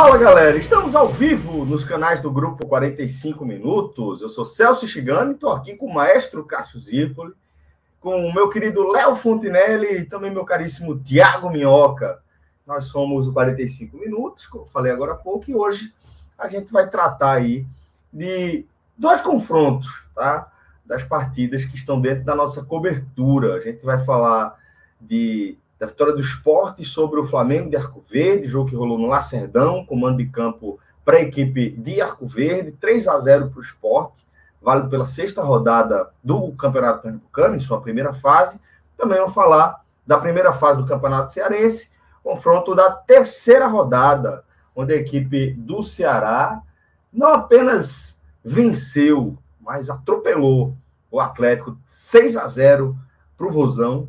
Fala galera, estamos ao vivo nos canais do Grupo 45 Minutos. Eu sou Celso Chigami, estou aqui com o maestro Cássio Zirpoli, com o meu querido Léo Fontinelli e também meu caríssimo Tiago Minhoca. Nós somos o 45 Minutos, como falei agora há pouco, e hoje a gente vai tratar aí de dois confrontos, tá? Das partidas que estão dentro da nossa cobertura. A gente vai falar de da vitória do esporte sobre o Flamengo de Arco Verde, jogo que rolou no Lacerdão, comando de campo para a equipe de Arco Verde, 3 a 0 para o esporte, válido pela sexta rodada do Campeonato Pernambucano, em sua primeira fase. Também vamos falar da primeira fase do Campeonato Cearense, confronto da terceira rodada, onde a equipe do Ceará não apenas venceu, mas atropelou o Atlético 6 a 0 para o Vozão.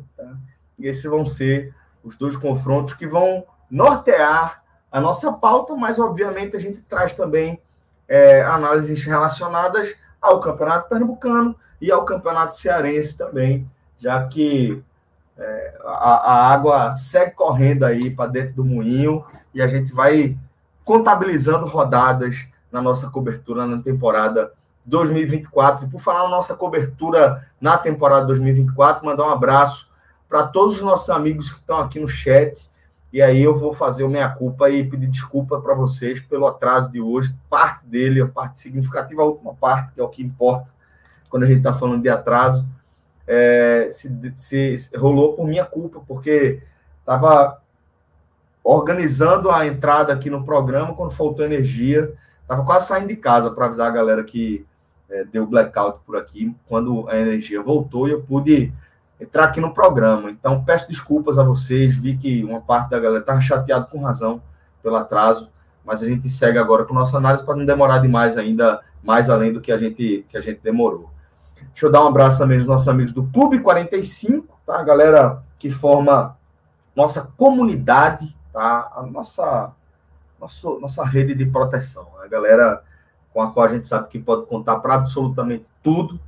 E esses vão ser os dois confrontos que vão nortear a nossa pauta, mas obviamente a gente traz também é, análises relacionadas ao Campeonato Pernambucano e ao Campeonato Cearense também, já que é, a, a, água segue correndo aí para dentro do moinho e a gente vai contabilizando rodadas na nossa cobertura na temporada 2024. E por falar na nossa cobertura na temporada 2024, mandar um abraço para todos os nossos amigos que estão aqui no chat. E aí eu vou fazer o minha culpa e pedir desculpa para vocês pelo atraso de hoje. Parte dele, a parte significativa, a última parte, que é o que importa quando a gente está falando de atraso, é, se, se, rolou por minha culpa, porque estava organizando a entrada aqui no programa quando faltou energia. Estava quase saindo de casa para avisar a galera que é, deu blackout por aqui. Quando a energia voltou, eu pude entrar aqui no programa. Então, peço desculpas a vocês. Vi que uma parte da galera estava chateado com razão pelo atraso, mas a gente segue agora com nossa análise para não demorar demais ainda, mais além do que a gente, que a gente demorou. Deixa eu dar um abraço também aos nossos amigos do Clube 45, tá? A galera que forma nossa comunidade, tá? A nossa, nossa, nossa rede de proteção. A galera com a qual a gente sabe que pode contar para absolutamente tudo.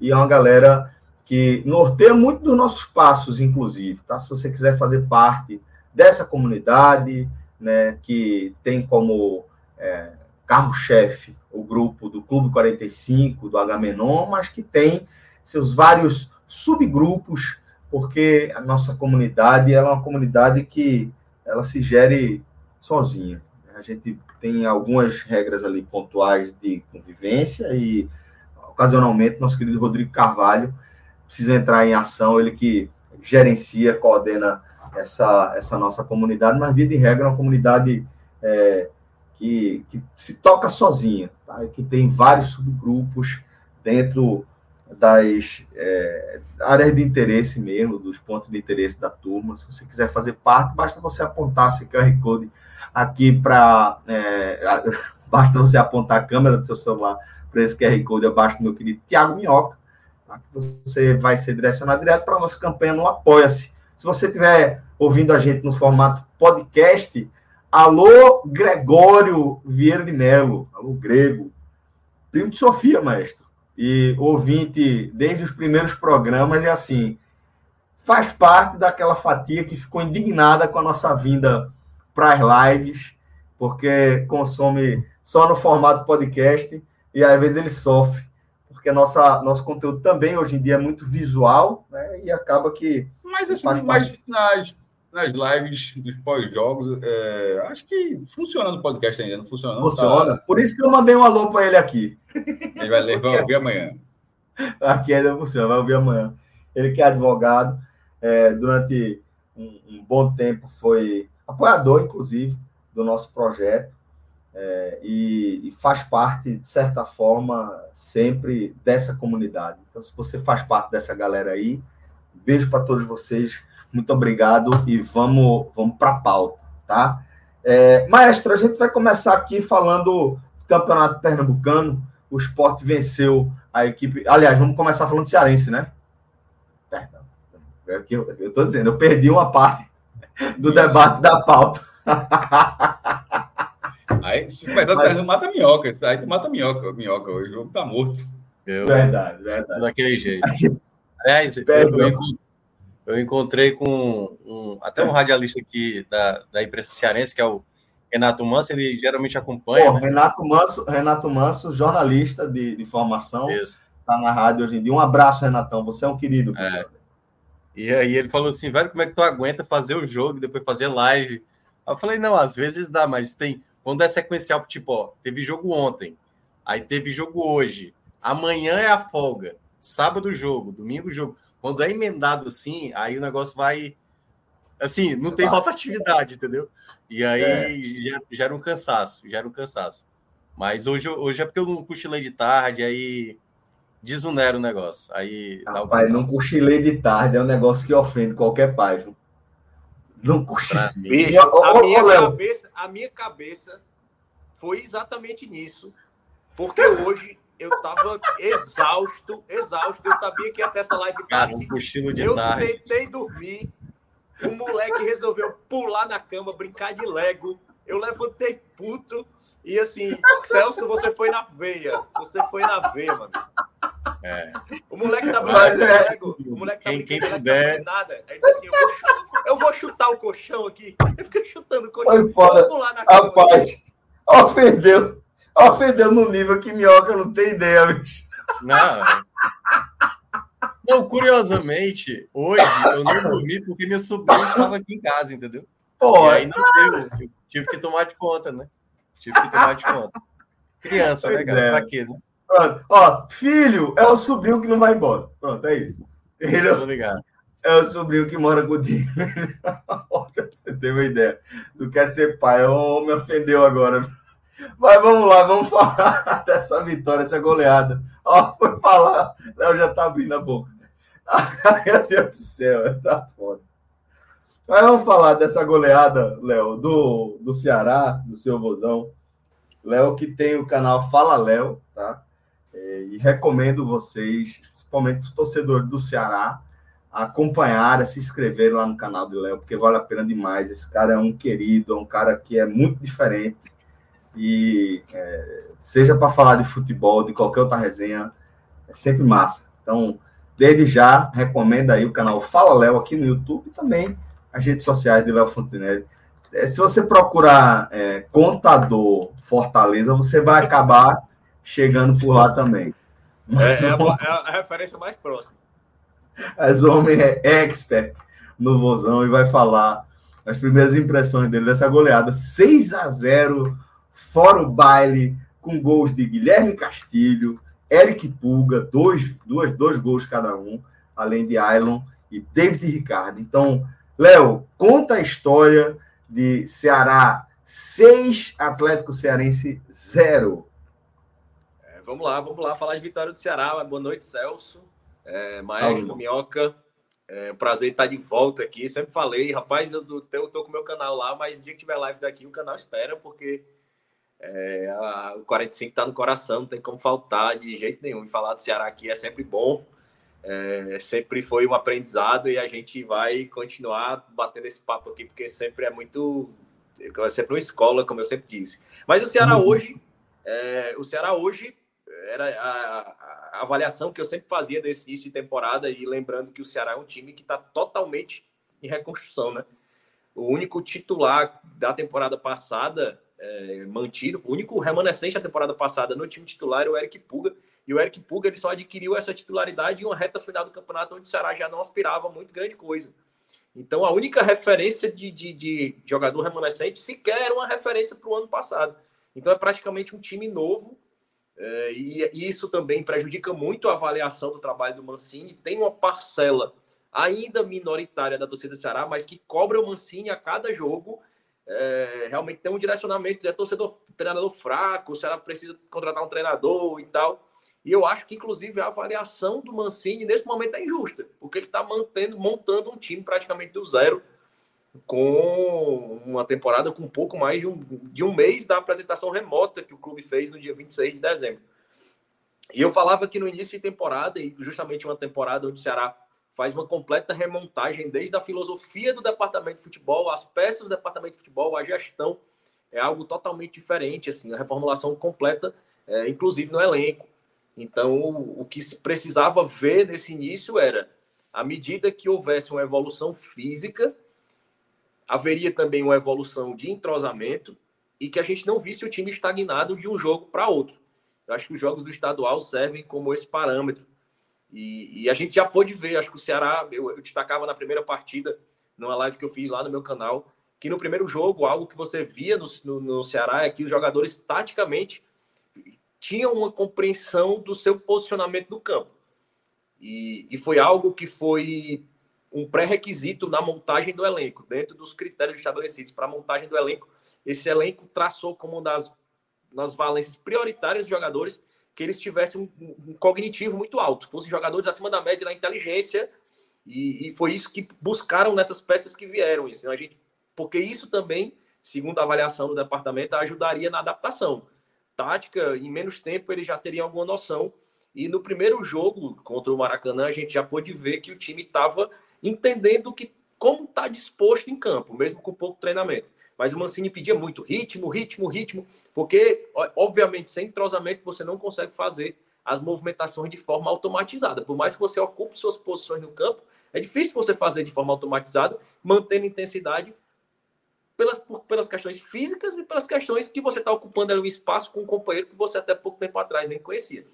E é uma galera que norteia muito dos nossos passos, inclusive, tá? Se você quiser fazer parte dessa comunidade, né, que tem como é, carro-chefe o grupo do Clube 45, do Agamenon, mas que tem seus vários subgrupos, porque a nossa comunidade é uma comunidade que ela se gere sozinha. A gente tem algumas regras ali pontuais de convivência e, ocasionalmente, nosso querido Rodrigo Carvalho precisa entrar em ação, ele que gerencia, coordena essa, essa nossa comunidade, mas, via de regra, é uma comunidade é, que, que se toca sozinha, tá? que tem vários subgrupos dentro das é, áreas de interesse mesmo, dos pontos de interesse da turma. Se você quiser fazer parte, basta você apontar esse QR Code aqui para. É, basta você apontar a câmera do seu celular para esse QR Code abaixo do meu querido Tiago Minhoca? Você vai ser direcionado direto para a nossa campanha no Apoia-se. Se você estiver ouvindo a gente no formato podcast, alô Gregório Vieira de Melo, alô Grego, primo de Sofia, maestro, e ouvinte desde os primeiros programas, e assim, faz parte daquela fatia que ficou indignada com a nossa vinda para as lives, porque consome só no formato podcast, e às vezes ele sofre porque nossa, nosso conteúdo também hoje em dia é muito visual, né? E acaba que. Mas assim, mas nas, nas lives dos pós-jogos, é, acho que funciona no podcast ainda, não funciona? Não, funciona. Tá... Por isso que eu mandei um alô para ele aqui. Ele vai, vai ouvir amanhã. Aqui ainda funciona, vai ouvir amanhã. ele que é advogado, é, durante um, um, bom tempo foi apoiador, inclusive, do nosso projeto é, e, e, faz parte, de certa forma, sempre dessa comunidade. Então, se você faz parte dessa galera aí, beijo para todos vocês, muito obrigado e vamos, vamos para a pauta, tá? É, maestro, a gente vai começar aqui falando do Campeonato Pernambucano. O esporte venceu a equipe. Aliás, vamos começar falando de cearense, né? Perdão. É eu estou dizendo, eu perdi uma parte do debate da pauta. Aí, se começar Mas... tu mata minhoca. Aí tu mata minhoca, minhoca. O jogo tá morto. Eu, verdade, verdade. Daquele jeito. Aliás, eu, eu, eu, encontrei com um, até um radialista aqui da, da imprensa cearense, que é o Renato Manso, ele geralmente acompanha. Pô, né? Renato Manso, Renato Manso, jornalista de, de formação. Isso. Tá na rádio hoje em dia. Um abraço, Renatão. Você é um querido. É. E aí ele falou assim, velho, como é que tu aguenta fazer o jogo e depois fazer live? Eu falei, não, às vezes dá, mas tem quando é sequencial, tipo, ó, teve jogo ontem, aí teve jogo hoje, amanhã é a folga, sábado jogo, domingo jogo. Quando é emendado assim, aí o negócio vai. Assim, não tem rotatividade, entendeu? E aí é. já, gera um cansaço, gera um cansaço. Mas hoje, hoje é porque eu não cochilei de tarde, aí desunera o negócio. Aí Rapaz, não cochilei de tarde, é um negócio que ofende qualquer pai. Viu? Não cochilei. a, minha cabeça, a minha cabeça foi exatamente nisso. Porque hoje eu tava exausto, exausto. Eu sabia que ia ter essa live tarde. Cara, um cochilo de eu tarde. tentei dormir. O moleque resolveu pular na cama, brincar de Lego. Eu levantei puto. E assim, Celso, você foi na veia. Você foi na veia, mano. É. O moleque tá brincando é... O moleque tá quem, quem puder... Tá nada. Aí ele disse assim: eu vou, eu vou, chutar o colchão aqui. Eu fiquei chutando o colchão. Foi foda. Rapaz, ofendeu. Ofendeu no nível que minhoca não tem ideia, bicho. Não. Não, curiosamente, hoje eu não dormi porque meu sobrinho estava aqui em casa, entendeu? Pô, e aí não teve, tive que tomar de conta, né? Tive que tomar de conta. Criança, né, pois né, cara? É. Pra quê, né? Pronto. Ó, filho é o sobrinho que não vai embora. Pronto, é isso. Ele é o sobrinho que mora contigo. Você tem uma ideia. Tu quer ser pai. Oh, me ofendeu agora. Mas vamos lá, vamos falar dessa vitória, dessa goleada. Ó, foi falar, Léo já tá abrindo a boca. Ai, meu Deus do céu, tá foda. Mas vamos falar dessa goleada, Léo, do, do Ceará, do seu vozão. Léo que tem o canal Fala Léo, tá? É, e recomendo vocês, principalmente os torcedores do Ceará, acompanhar, se inscrever lá no canal do Léo, porque vale a pena demais. Esse cara é um querido, é um cara que é muito diferente e é, seja para falar de futebol, de qualquer outra resenha, é sempre massa. Então, desde já, recomenda aí o canal Fala Léo aqui no YouTube e também as redes sociais de Léo Fontenelle. É, se você procurar é, contador Fortaleza, você vai acabar chegando por lá também. Mas, é, é, a, é a referência mais próxima. Mas o homem é expert no Vozão e vai falar as primeiras impressões dele dessa goleada 6 a 0 fora o baile, com gols de Guilherme Castilho, Eric Pulga, dois, duas, dois gols cada um, além de Ailon e David Ricardo. Então, Léo, conta a história de Ceará 6, Atlético Cearense 0. Vamos lá, vamos lá falar de vitória do Ceará. Boa noite, Celso. É, Maestro, Minhoca. É um prazer estar de volta aqui. Sempre falei, rapaz, eu tô, eu tô com o meu canal lá, mas no dia que tiver live daqui, o canal espera, porque é, a, o 45 está no coração, não tem como faltar de jeito nenhum. E falar do Ceará aqui é sempre bom, é, sempre foi um aprendizado e a gente vai continuar batendo esse papo aqui, porque sempre é muito. É sempre uma escola, como eu sempre disse. Mas o Ceará uhum. hoje, é, o Ceará hoje era a, a, avaliação que eu sempre fazia desse início de temporada, e lembrando que o Ceará é um time que está totalmente em reconstrução, né? O único titular da temporada passada é, mantido. O único remanescente da temporada passada no time titular era o Eric Puga. E o Eric Puga ele só adquiriu essa titularidade em uma reta final do campeonato onde o Ceará já não aspirava muito grande coisa. Então a única referência de, de, de jogador remanescente sequer era uma referência para o ano passado. Então é praticamente um time novo É, e, e isso também prejudica muito a avaliação do trabalho do Mancini. Tem uma parcela ainda minoritária da torcida do Ceará, mas que cobra o Mancini a cada jogo. É, realmente tem um direcionamento, é torcedor, treinador fraco, o Ceará precisa contratar um treinador e tal. E eu acho que, inclusive, a avaliação do Mancini nesse momento é injusta, porque ele está mantendo, montando um time praticamente do zero, com uma temporada com um pouco mais de um, de um mês da apresentação remota que o clube fez no dia 26 de dezembro. E eu falava que no início de temporada, e justamente uma temporada onde o Ceará faz uma completa remontagem desde a filosofia do departamento de futebol, as peças do departamento de futebol, a gestão, é algo totalmente diferente, assim, a reformulação completa, é, inclusive no elenco. Então, o que se precisava ver nesse início era, à medida que houvesse uma evolução física, haveria também uma evolução de entrosamento e que a gente não visse o time estagnado de um jogo para outro. Eu acho que os jogos do estadual servem como esse parâmetro. E, e a gente já pôde ver, acho que o Ceará, eu, eu destacava na primeira partida, numa live que eu fiz lá no meu canal, que no primeiro jogo, algo que você via no, no, no Ceará é que os jogadores, taticamente, tinham uma compreensão do seu posicionamento no campo. E, e foi algo que foi um pré-requisito na montagem do elenco, dentro dos critérios estabelecidos para a montagem do elenco. Esse elenco traçou como uma das, das valências prioritárias dos jogadores que eles tivessem um, um cognitivo muito alto, fossem jogadores acima da média na inteligência, e, e, foi isso que buscaram nessas peças que vieram. Isso, a gente, porque isso também, segundo a avaliação do departamento, ajudaria na adaptação. Tática, em menos tempo, ele já teria alguma noção. E no primeiro jogo contra o Maracanã, a gente já pôde ver que o time estava entendendo que como está disposto em campo, mesmo com pouco treinamento. Mas o Mancini pedia muito ritmo, ritmo, ritmo, porque, obviamente, sem entrosamento você não consegue fazer as movimentações de forma automatizada. Por mais que você ocupe suas posições no campo, é difícil você fazer de forma automatizada, mantendo intensidade pelas, por, pelas questões físicas e pelas questões que você está ocupando ali um espaço com um companheiro que você até pouco tempo atrás nem conhecia.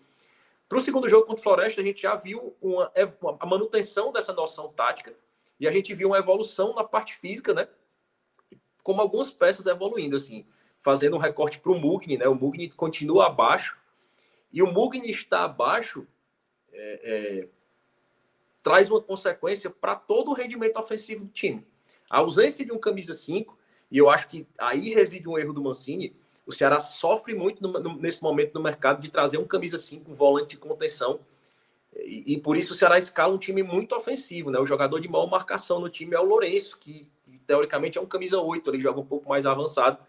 Para o segundo jogo contra o Floresta, a gente já viu uma, a manutenção dessa noção tática e a gente viu uma evolução na parte física, né? Como algumas peças evoluindo, assim, fazendo um recorte para o Mugni, né? O Mugni continua abaixo e o Mugni está abaixo é, é, traz uma consequência para todo o rendimento ofensivo do time. A ausência de um camisa 5, e eu acho que aí reside um erro do Mancini, o Ceará sofre muito no, no, nesse momento no mercado de trazer um camisa 5, um volante de contenção. E, e, por isso o Ceará escala um time muito ofensivo, né? O jogador de maior marcação no time é o Lourenço, que teoricamente é um camisa 8, ele joga um pouco mais avançado.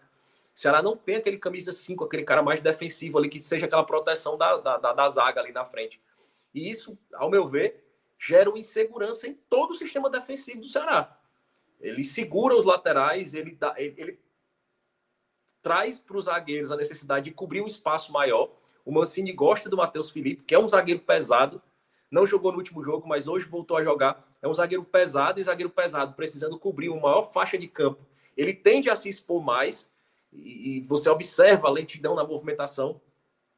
O Ceará não tem aquele camisa 5, aquele cara mais defensivo ali, que seja aquela proteção da, da, da, da zaga ali na frente. E isso, ao meu ver, gera uma insegurança em todo o sistema defensivo do Ceará. Ele segura os laterais, ele, dá, ele, ele traz para os zagueiros a necessidade de cobrir um espaço maior. O Mancini gosta do Matheus Felipe, que é um zagueiro pesado. Não jogou no último jogo, mas hoje voltou a jogar. É um zagueiro pesado e zagueiro pesado, precisando cobrir uma maior faixa de campo. Ele tende a se expor mais e, você observa a lentidão na movimentação.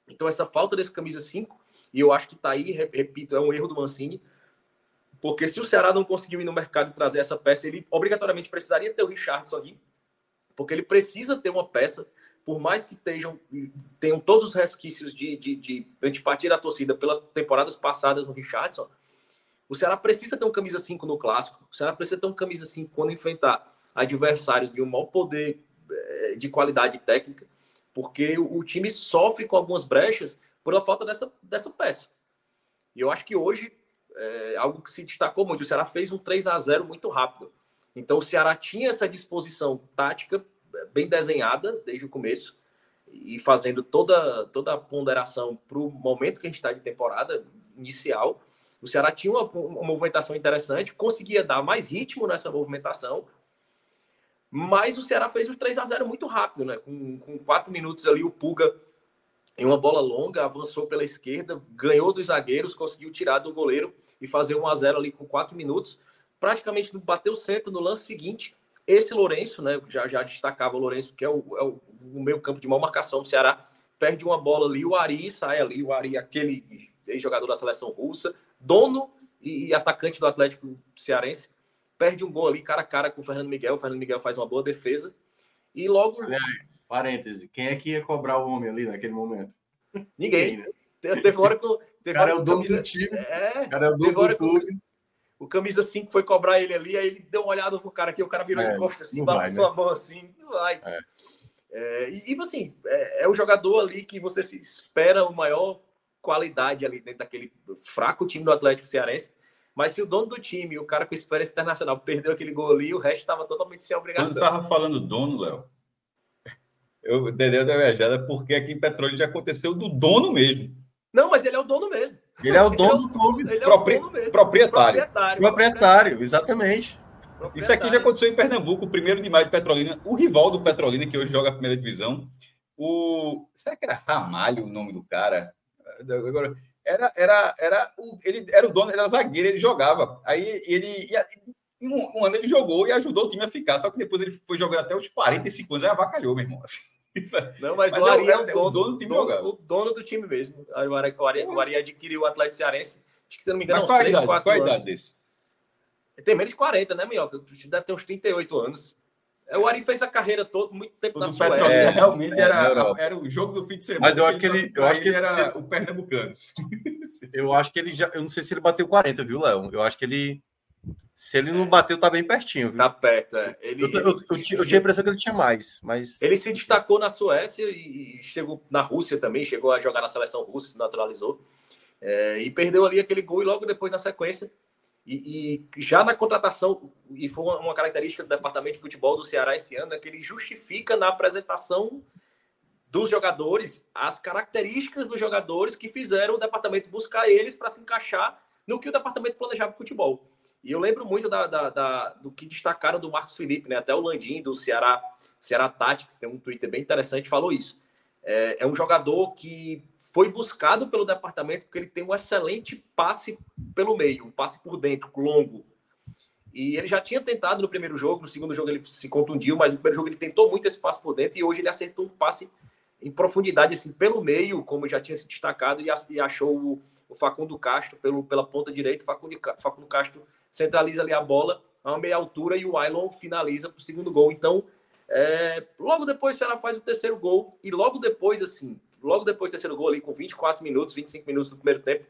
Então, essa falta desse camisa 5, e eu acho que está aí, repito, é um erro do Mancini, porque se o Ceará não conseguiu ir no mercado e trazer essa peça, ele obrigatoriamente precisaria ter o Richardson aqui, porque ele precisa ter uma peça, por mais que tenham, tenham todos os resquícios de, de, de da torcida pelas temporadas passadas no Richardson, o Ceará precisa ter um camisa 5 no clássico, o Ceará precisa ter um camisa 5 quando enfrentar adversários de um maior poder eh, de qualidade técnica, porque o time sofre com algumas brechas pela falta dessa, dessa peça. E eu acho que hoje é algo que se destacou muito. O Ceará fez um 3 a 0 muito rápido. Então o Ceará tinha essa disposição tática bem desenhada desde o começo e fazendo toda, toda a ponderação para o momento que a gente está de temporada inicial. O Ceará tinha uma, uma, movimentação interessante, conseguia dar mais ritmo nessa movimentação, mas o Ceará fez o 3 a 0 muito rápido, né? Com, com quatro minutos ali, o Puga, em uma bola longa, avançou pela esquerda, ganhou dos zagueiros, conseguiu tirar do goleiro e fazer 1 a 0 ali com quatro minutos praticamente bateu centro no lance seguinte. Esse Lourenço, né, já, já destacava o Lourenço, que é o, é o, o meio campo de maior marcação do Ceará, perde uma bola ali, o Ari sai ali, o Ari, aquele jogador da seleção russa, dono e, atacante do Atlético Cearense, perde um gol ali cara a cara com o Fernando Miguel, o Fernando Miguel faz uma boa defesa, e logo... Parêntese, quem é que ia cobrar o homem ali naquele momento? Ninguém. Né? Teve hora que. Teve cara é o dono do time. É, cara é o dono do clube. O camisa 5 foi cobrar ele ali, aí ele deu uma olhada pro cara aqui, o cara virou é, de costas assim, balançou né? a mão assim, não vai. É. É, e, tipo assim, é, é, o jogador ali que você se espera o maior qualidade ali dentro daquele fraco time do Atlético Cearense. Mas se o dono do time, o cara com experiência internacional, perdeu aquele gol ali, o resto estava totalmente sem obrigação. Quando estava falando dono, Léo, eu entendeu da viajada porque aqui em Petróleo já aconteceu do dono mesmo. Não, mas ele é o dono mesmo. Ele é o dono do clube. Ele é Propri... dono. Proprietário. Proprietário, proprietário exatamente. Isso aqui já aconteceu em Pernambuco, o primeiro de maio de Petrolina. O rival do Petrolina, que hoje joga a primeira divisão, o. Será que era Ramalho o nome do cara? Agora, era, era, era, o, ele era o dono, ele era zagueiro, ele jogava. Aí ele. Um, um ano ele jogou e ajudou o time a ficar, só que depois ele foi jogando até os 45 anos, aí avacalhou, meu irmão. Assim. Não, mas, mas o Ari é, é, o, dono, o dono do time dono, O dono do time mesmo. O Ari, o Ari, o Ari adquiriu o Atlético Cearense, acho que se não me engano, mas qual 3, idade, 4 qual anos. idade desse? Tem menos de 40, né, Minhoca? Deve ter uns 38 anos. É, o Ari fez a carreira toda, muito tempo na Suécia. É, realmente era, era o jogo do fim de semana. Mas eu acho que ele, eu acho que ele era o pernambucano. eu acho que ele já, eu não sei se ele bateu 40, viu, Léo? Eu acho que ele se ele não bateu, tá bem pertinho. Viu? Tá perto, é. Ele, eu, eu, eu, eu, tinha a impressão que ele tinha mais, mas... Ele se destacou na Suécia e chegou na Rússia também, chegou a jogar na seleção russa, se naturalizou. É, e perdeu ali aquele gol e logo depois na sequência e, e, já na contratação, e foi uma característica do departamento de futebol do Ceará esse ano, é que ele justifica na apresentação dos jogadores as características dos jogadores que fizeram o departamento buscar eles para se encaixar no que o departamento planejava futebol. E eu lembro muito da, da, da, do que destacaram do Marcos Felipe, né? Até o Landim do Ceará, Ceará Tactics, tem um Twitter bem interessante, falou isso. É, é um jogador que foi buscado pelo departamento porque ele tem um excelente passe pelo meio, um passe por dentro, longo. E ele já tinha tentado no primeiro jogo, no segundo jogo ele se contundiu, mas no primeiro jogo ele tentou muito esse passe por dentro e hoje ele acertou um passe em profundidade, assim, pelo meio, como já tinha se destacado, e achou o, o Facundo Castro pelo, pela ponta direita. Facundo, Facundo Castro centraliza ali a bola a uma meia altura e o Ailon finaliza para o segundo gol. Então, é, logo depois o Ceará faz o terceiro gol e logo depois, assim, logo depois do terceiro gol, ali com 24 minutos, 25 minutos do primeiro tempo,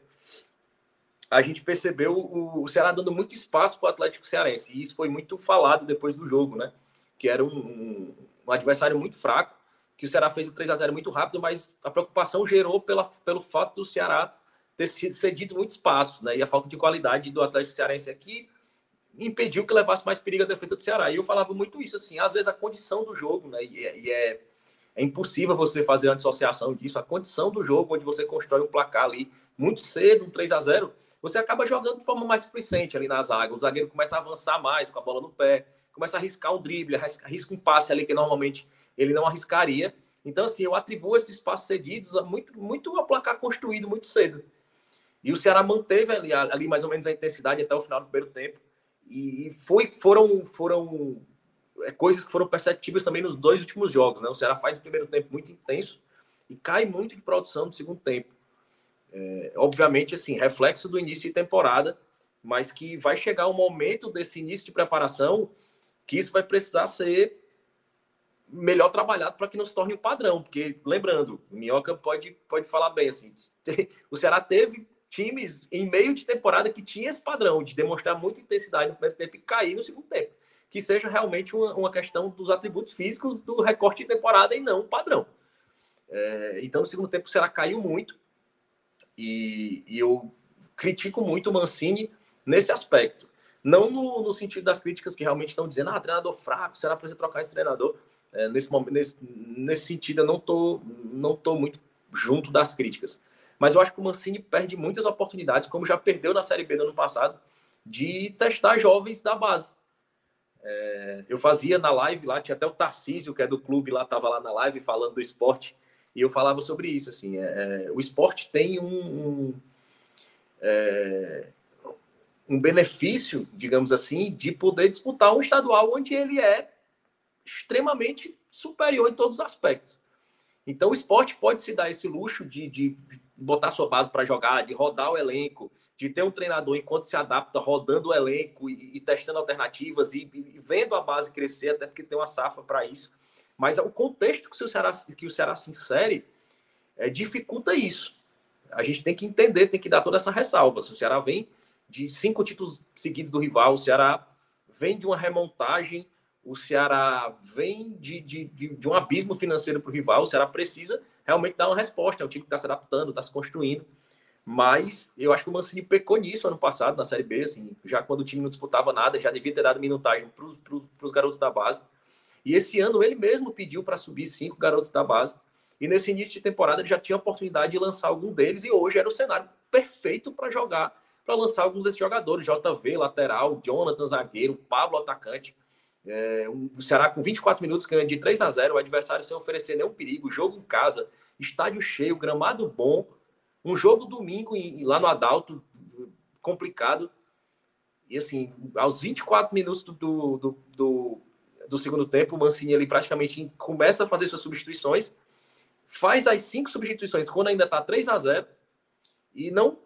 a gente percebeu o, o Ceará dando muito espaço para o Atlético Cearense. E isso foi muito falado depois do jogo, né? Que era um, um, um adversário muito fraco, que o Ceará fez o 3 a 0 muito rápido, mas a preocupação gerou pela, pelo fato do Ceará ter cedido muito espaço, né? E a falta de qualidade do Atlético Cearense aqui impediu que levasse mais perigo a defesa do Ceará. E eu falava muito isso, assim, às vezes a condição do jogo, né? E, é, e é é impossível você fazer uma dissociação disso. A condição do jogo, onde você constrói um placar ali muito cedo, um 3 a 0 você acaba jogando de forma mais displicente ali na zaga. O zagueiro começa a avançar mais com a bola no pé, começa a arriscar o drible, arrisca um passe ali que normalmente ele não arriscaria. Então, assim, eu atribuo esses passos cedidos muito, muito ao placar construído muito cedo. E o Ceará manteve ali, ali mais ou menos a intensidade até o final do primeiro tempo. E foi, foram, foram é, coisas que foram perceptíveis também nos dois últimos jogos. Né? O Ceará faz o primeiro tempo muito intenso e cai muito de produção no segundo tempo. É, obviamente, assim, reflexo do início de temporada, mas que vai chegar um momento desse início de preparação que isso vai precisar ser melhor trabalhado para que não se torne um padrão. Porque, lembrando, o Minhoca pode, pode falar bem assim: o Ceará teve times em meio de temporada que tinha esse padrão de demonstrar muita intensidade no primeiro tempo e cair no segundo tempo que seja realmente uma, uma questão dos atributos físicos do recorte de temporada e não o padrão. É, então, no segundo tempo, o Ceará caiu muito e, e, eu critico muito o Mancini nesse aspecto. Não no, no, sentido das críticas que realmente estão dizendo, ah, treinador fraco, será você trocar esse treinador? É, nesse, nesse, nesse sentido, eu não tô, não tô muito junto das críticas. Mas eu acho que o Mancini perde muitas oportunidades, como já perdeu na Série B no ano passado, de testar jovens da base. É, eu fazia na live lá, tinha até o Tarcísio, que é do clube lá, estava lá na live falando do esporte, e eu falava sobre isso. Assim, é, é o esporte tem um, um, é, um, benefício, digamos assim, de poder disputar um estadual onde ele é extremamente superior em todos os aspectos. Então, o esporte pode se dar esse luxo de, de botar sua base para jogar, de rodar o elenco, de ter um treinador enquanto se adapta, rodando o elenco e, e testando alternativas e, e, vendo a base crescer, até porque tem uma safra para isso. Mas o contexto que o Ceará, que o Ceará se insere é, dificulta isso. A gente tem que entender, tem que dar toda essa ressalva. Se o Ceará vem de cinco títulos seguidos do rival, o Ceará vem de uma remontagem, o Ceará vem de, de, de, de um abismo financeiro para o rival, o Ceará precisa realmente dar uma resposta. É um time que está se adaptando, está se construindo. Mas eu acho que o Mancini pecou nisso ano passado, na Série B, assim, já quando o time não disputava nada, já devia ter dado minutagem para os garotos da base. E esse ano ele mesmo pediu para subir cinco garotos da base. E nesse início de temporada ele já tinha a oportunidade de lançar algum deles, e hoje era o cenário perfeito para jogar, para lançar alguns desses jogadores: JV, lateral, Jonathan, zagueiro, Pablo, atacante. É, o Ceará com 24 minutos ganhando de 3 a 0, o adversário sem oferecer nenhum perigo, jogo em casa, estádio cheio, gramado bom um jogo domingo em, lá no Adalto, complicado. E assim, aos 24 minutos do, do, do, do segundo tempo, o Mancini ali praticamente começa a fazer suas substituições, faz as cinco substituições quando ainda está 3 a 0 e não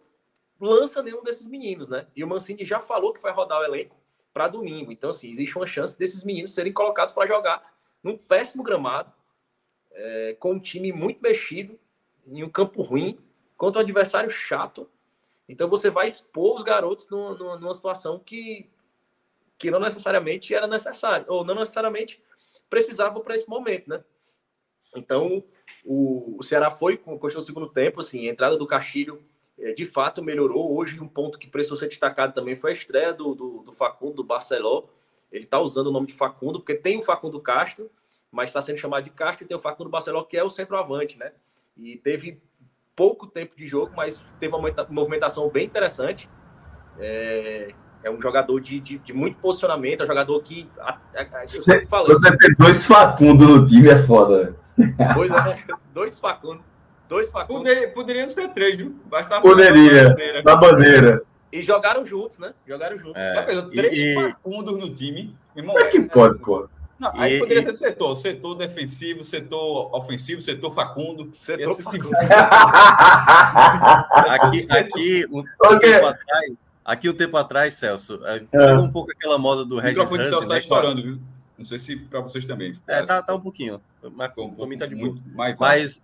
lança nenhum desses meninos, né? E o Mancini já falou que vai rodar o elenco para domingo. Então, assim, existe uma chance desses meninos serem colocados para jogar num péssimo gramado, é, com um time muito mexido, em um campo ruim, contra um adversário chato. Então você vai expor os garotos numa, numa situação que, que não necessariamente era necessário, ou não necessariamente precisava para esse momento, né? Então o, o Ceará foi com do segundo tempo, assim, a entrada do Castilho de fato melhorou. Hoje, um ponto que precisou ser destacado também foi a estreia do, do, do Facundo, do Barceló. Ele está usando o nome de Facundo, porque tem o Facundo Castro, mas está sendo chamado de Castro, e tem o Facundo Barceló, que é o centroavante, né? E teve pouco tempo de jogo, mas teve uma movimentação bem interessante. É, é um jogador de, de, de, muito posicionamento, é um jogador que. A, a, você, você ter dois Facundo no time é foda. Pois é, dois Facundo. Dois Facundo. Poderia, poderiam ser três, viu? Bastava Poderia, bandeira. na bandeira. E jogaram juntos, né? Jogaram juntos. É, três e, Facundos no time. Irmão, é que pode, pô. Não, aí e, poderia e... ser setor, setor defensivo, setor ofensivo, setor facundo. Setor tipo facundo. aqui, aqui, um okay. tempo atrás, aqui um tempo atrás, Celso, é. um pouco aquela moda do Regis O microfone de Celso está né, estourando, viu? Não sei se para vocês também. É, tá, tá um pouquinho. Mas para mim tá de muito mais Mas,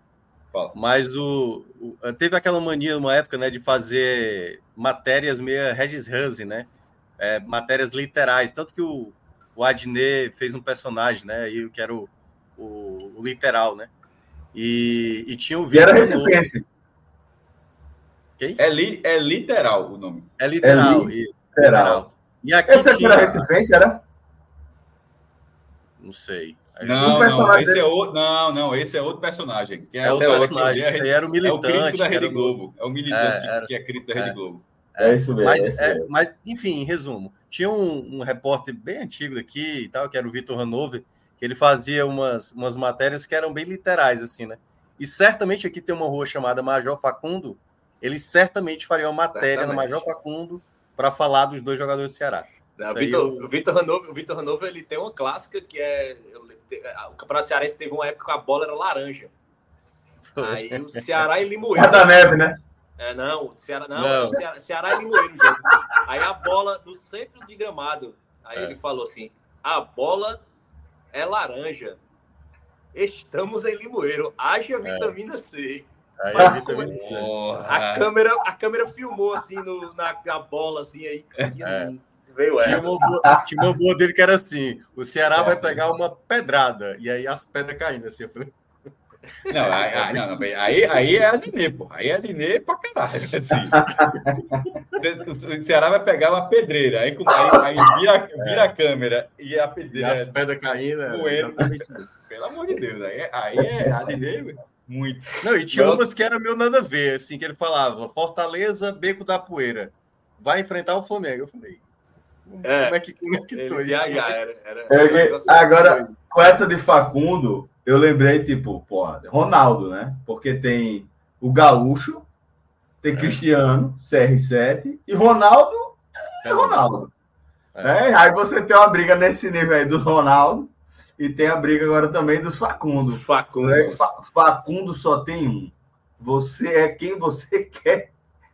mas o, o, teve aquela mania uma época, né, de fazer matérias meio Regis Hansen, né? É, matérias literais, tanto que o o Adnet fez um personagem, né? E que era o, o, o literal, né? E, e tinha o vídeo. E era Recife. Quem? É, li, é literal o nome. É literal. É literal. E aqui Esse aqui tinha... era Recife, era? Não sei. Não, não, esse é outro, não, não, esse é outro personagem. Que é, é outro personagem. Esse era o militante. É o crítico da Rede Globo. É o militante é, era... que é crítico da Rede é. Globo. É, isso mesmo. Mas, é, é mas, enfim, em resumo, tinha um, um, repórter bem antigo aqui, tal, que era o Vitor Hanover, que ele fazia umas, umas matérias que eram bem literais, assim, né? E certamente aqui tem uma rua chamada Major Facundo, ele certamente faria uma matéria certamente. na Major Facundo para falar dos dois jogadores do Ceará. O Vitor, eu... o Vitor Hanover, o Vitor Hanover, ele tem uma clássica que é o Campeonato Cearense teve uma época que a bola era laranja. Aí o Ceará e Limoeiro. da neve, né? É, não, Ceará, não, não. Ceará, Ceará e Limoeiro jogo. Aí a bola no centro de gramado. Aí é. ele falou assim: a bola é laranja. Estamos em Limoeiro. Haja é. vitamina C. Aí, a, vitamina C. a, câmera, a câmera filmou assim no, na, na bola, assim, aí. É. Veio tinha, uma boa, tinha uma boa dele que era assim: o Ceará vai pegar uma pedrada, e aí as pedras caindo assim. Eu falei, não, aí, não, aí, aí é a Dinê, pô. Aí é a Dinê pra caralho. Assim. o Ceará vai pegar uma pedreira, aí, aí, aí vira, vira a câmera e a pedreira. E as pedras caindo. Moendo. Pelo amor de Deus, aí, aí é a Dinê, muito. Não, e tinha Não. umas que era meu nada a ver, assim, que ele falava: Fortaleza, Beco da Poeira. Vai enfrentar o Flamengo. Eu falei. É, como é que, como é era, era, é, agora, com essa de Facundo, eu lembrei, tipo, porra, Ronaldo, né? Porque tem o Gaúcho, tem é. Cristiano, CR7, e Ronaldo é, é Ronaldo. É. Né? Aí você tem uma briga nesse nível aí do Ronaldo, e tem a briga agora também dos Facundo. Facundo. Né? Facundo só tem um. Você é quem você quer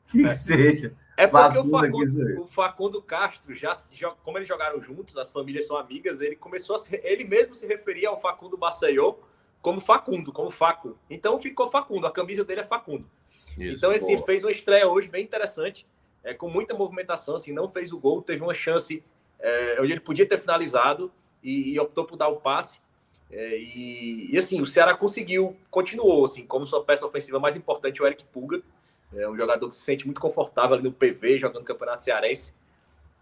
que é. seja. É porque o Facundo, o Facundo, Castro, já, já, como eles jogaram juntos, as famílias são amigas, ele começou a se, ele mesmo se referia ao Facundo Maceió como Facundo, como Faco. Então ficou Facundo, a camisa dele é Facundo. Isso, então, assim, ele fez uma estreia hoje bem interessante, é, com muita movimentação, assim, não fez o gol, teve uma chance é, onde ele podia ter finalizado e, e optou por dar o passe. É, e, e, assim, o Ceará conseguiu, continuou, assim, como sua peça ofensiva mais importante, o Eric Puga, é um jogador que se sente muito confortável ali no PV, jogando Campeonato Cearense.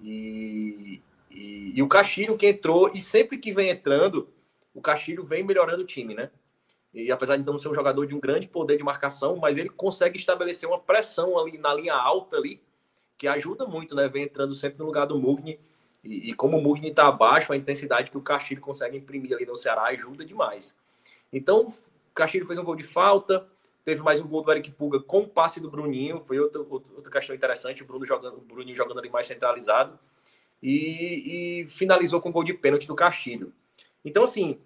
E, e, e o Castilho que entrou, e sempre que vem entrando, o Castilho vem melhorando o time, né? E apesar de não ser um jogador de um grande poder de marcação, mas ele consegue estabelecer uma pressão ali na linha alta ali, que ajuda muito, né? Vem entrando sempre no lugar do Mugni. E, e como o Mugni está abaixo, a intensidade que o Castilho consegue imprimir ali no Ceará ajuda demais. Então, o Castilho fez um gol de falta, teve mais um gol do Eric Puga com o passe do Bruninho, foi outra, outra questão interessante, o, Bruno jogando, o Bruninho jogando ali mais centralizado, e, e finalizou com o gol de pênalti do Castilho. Então, assim,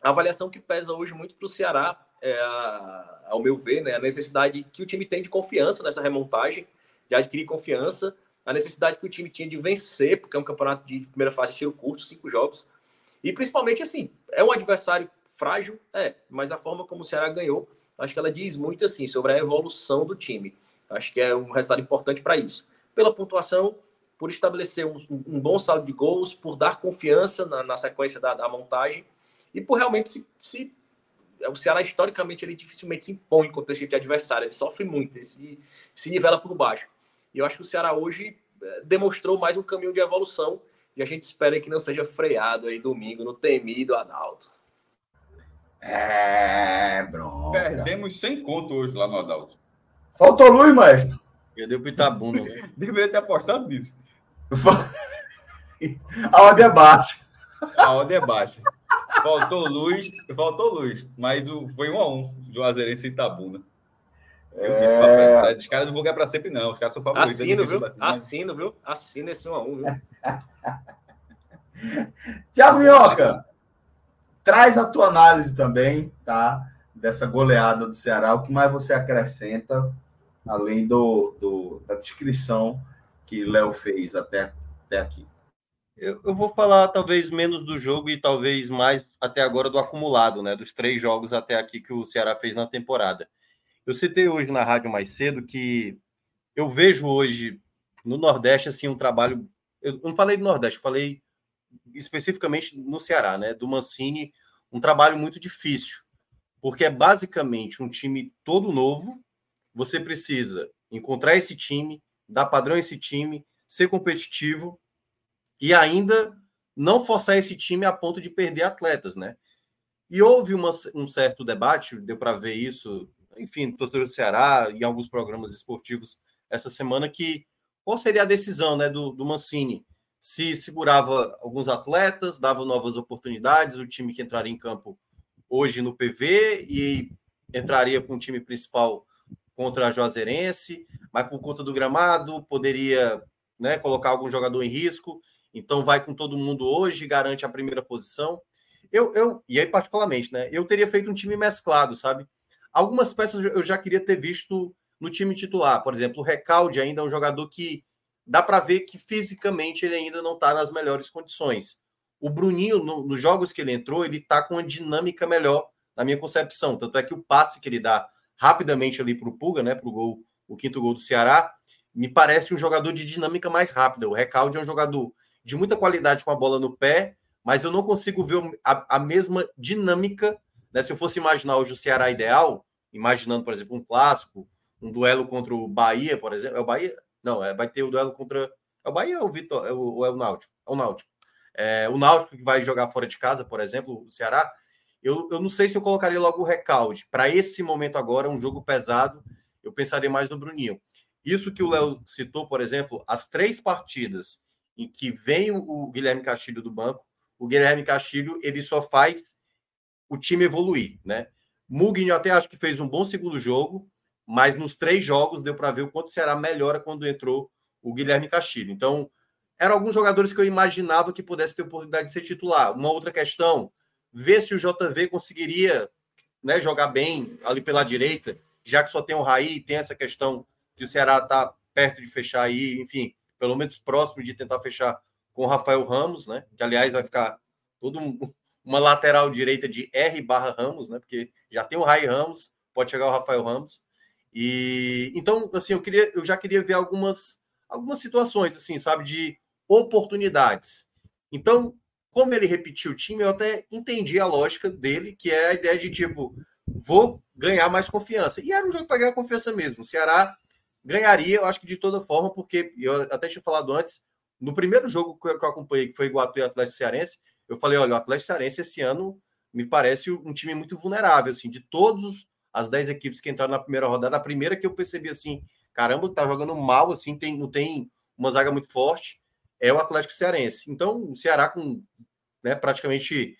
a avaliação que pesa hoje muito para o Ceará, é a, ao meu ver, né, a necessidade que o time tem de confiança nessa remontagem, de adquirir confiança, a necessidade que o time tinha de vencer, porque é um campeonato de primeira fase de tiro curto, cinco jogos, e principalmente assim, é um adversário frágil, é, mas a forma como o Ceará ganhou, acho que ela diz muito assim sobre a evolução do time. Acho que é um resultado importante para isso. Pela pontuação, por estabelecer um, um, bom saldo de gols, por dar confiança na, na sequência da, da montagem e por realmente se, se, o Ceará historicamente ele dificilmente se impõe contra esse tipo de adversário, ele sofre muito, ele se, se nivela por baixo. E eu acho que o Ceará hoje eh, demonstrou mais um caminho de evolução e a gente espera que não seja freado aí domingo no temido Adalto. É, bronca. Perdemos sem conto hoje lá no Adalto. Faltou luz, maestro. Perdeu pro Itabuna. Deveria ter apostado nisso. A ordem é baixa. A ordem é baixa. Faltou luz, faltou luz, mas o, foi um a um, Juazeirense e Itabuna. Eu é... disse pra os caras não vão ganhar para sempre, não. Os caras são favoritos. É Assino, viu? Bater, Assino, viu? Assino esse 1 a 1 viu? Tiago Minhoca, traz a tua análise também, tá? Dessa goleada do Ceará. O que mais você acrescenta, além do, do da descrição que Léo fez até, até aqui? Eu, eu, vou falar talvez menos do jogo e talvez mais até agora do acumulado, né? Dos três jogos até aqui que o Ceará fez na temporada. Eu citei hoje na rádio mais cedo que eu vejo hoje no Nordeste assim um trabalho. Eu não falei do Nordeste, falei especificamente no Ceará, né? Do Mancini, um trabalho muito difícil, porque é basicamente um time todo novo. Você precisa encontrar esse time, dar padrão a esse time, ser competitivo e ainda não forçar esse time a ponto de perder atletas, né? E houve uma, um certo debate, deu para ver isso, enfim, torcedor do Ceará e alguns programas esportivos essa semana, que qual seria a decisão né, do, do Mancini? Se segurava alguns atletas, dava novas oportunidades, o time que entraria em campo hoje no PV e entraria com o time principal contra a Juazeirense, mas por conta do gramado poderia né, colocar algum jogador em risco então vai com todo mundo hoje, garante a primeira posição. Eu, eu e aí particularmente, né? Eu teria feito um time mesclado, sabe? Algumas peças eu já queria ter visto no time titular. Por exemplo, o Recalde ainda é um jogador que dá para ver que fisicamente ele ainda não está nas melhores condições. O Bruninho, no, nos jogos que ele entrou, ele está com uma dinâmica melhor, na minha concepção. Tanto é que o passe que ele dá rapidamente ali para o Puga, né? Para o gol, o quinto gol do Ceará, me parece um jogador de dinâmica mais rápida. O Recalde é um jogador de muita qualidade com a bola no pé, mas eu não consigo ver a, a mesma dinâmica. Né? Se eu fosse imaginar hoje o Ceará ideal, imaginando, por exemplo, um clássico, um duelo contra o Bahia, por exemplo. É o Bahia? Não, é, vai ter o duelo contra. É o Bahia ou Vitor? É o, é o Náutico? É o Náutico. É, o Náutico que vai jogar fora de casa, por exemplo, o Ceará. Eu, eu não sei se eu colocaria logo o recalde. Para esse momento agora, um jogo pesado, eu pensaria mais no Bruninho. Isso que o Léo citou, por exemplo, as três partidas em que vem o Guilherme Castilho do banco, o Guilherme Castilho ele só faz o time evoluir, né? Mugni até acho que fez um bom segundo jogo, mas nos três jogos deu para ver o quanto será melhora quando entrou o Guilherme Castilho. Então, eram alguns jogadores que eu imaginava que pudesse ter oportunidade de ser titular. Uma outra questão, ver se o JV conseguiria né, jogar bem ali pela direita, já que só tem o Raí, tem essa questão que o Ceará está perto de fechar aí, enfim, pelo menos próximo de tentar fechar com o Rafael Ramos, né? Que aliás vai ficar todo um, uma lateral direita de R barra Ramos, né? Porque já tem o Rai Ramos, pode chegar o Rafael Ramos. E então, assim, eu queria, eu já queria ver algumas algumas situações, assim, sabe, de oportunidades. Então, como ele repetiu o time, eu até entendi a lógica dele, que é a ideia de tipo, vou ganhar mais confiança. E era um jogo para ganhar confiança mesmo. O Ceará ganharia, eu acho que de toda forma, porque eu até tinha falado antes, no primeiro jogo que eu acompanhei, que foi Iguatu e Atlético Cearense, eu falei, olha, o Atlético Cearense esse ano me parece um time muito vulnerável, assim, de todos as 10 equipes que entraram na primeira rodada, a primeira que eu percebi assim, caramba, tá jogando mal, assim, tem, não tem uma zaga muito forte, é o Atlético Cearense. Então, o Ceará com né, praticamente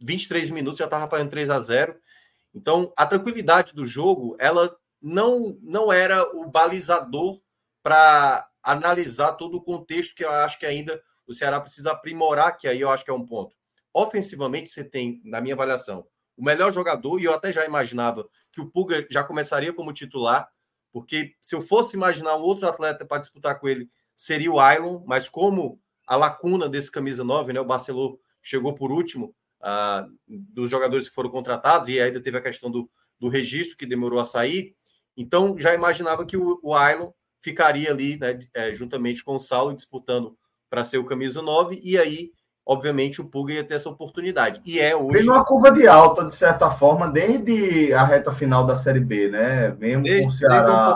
23 minutos já estava fazendo 3 a 0 Então, a tranquilidade do jogo, ela não, não era o balizador para analisar todo o contexto que eu acho que ainda o Ceará precisa aprimorar, que aí eu acho que é um ponto. Ofensivamente, você tem, na minha avaliação, o melhor jogador, e eu até já imaginava que o Puga já começaria como titular, porque se eu fosse imaginar um outro atleta para disputar com ele, seria o Ailon, mas como a lacuna desse camisa 9, né, o Barcelona chegou por último uh, dos jogadores que foram contratados, e ainda teve a questão do, do registro que demorou a sair, então já imaginava que o, o Ailon ficaria ali, né, é, juntamente com o Saulo, disputando para ser o camisa 9, e aí, obviamente, o Puga ia ter essa oportunidade. E é hoje. Vem numa curva de alta, de certa forma, desde a reta final da Série B, né? Mesmo desde, com o Ceará.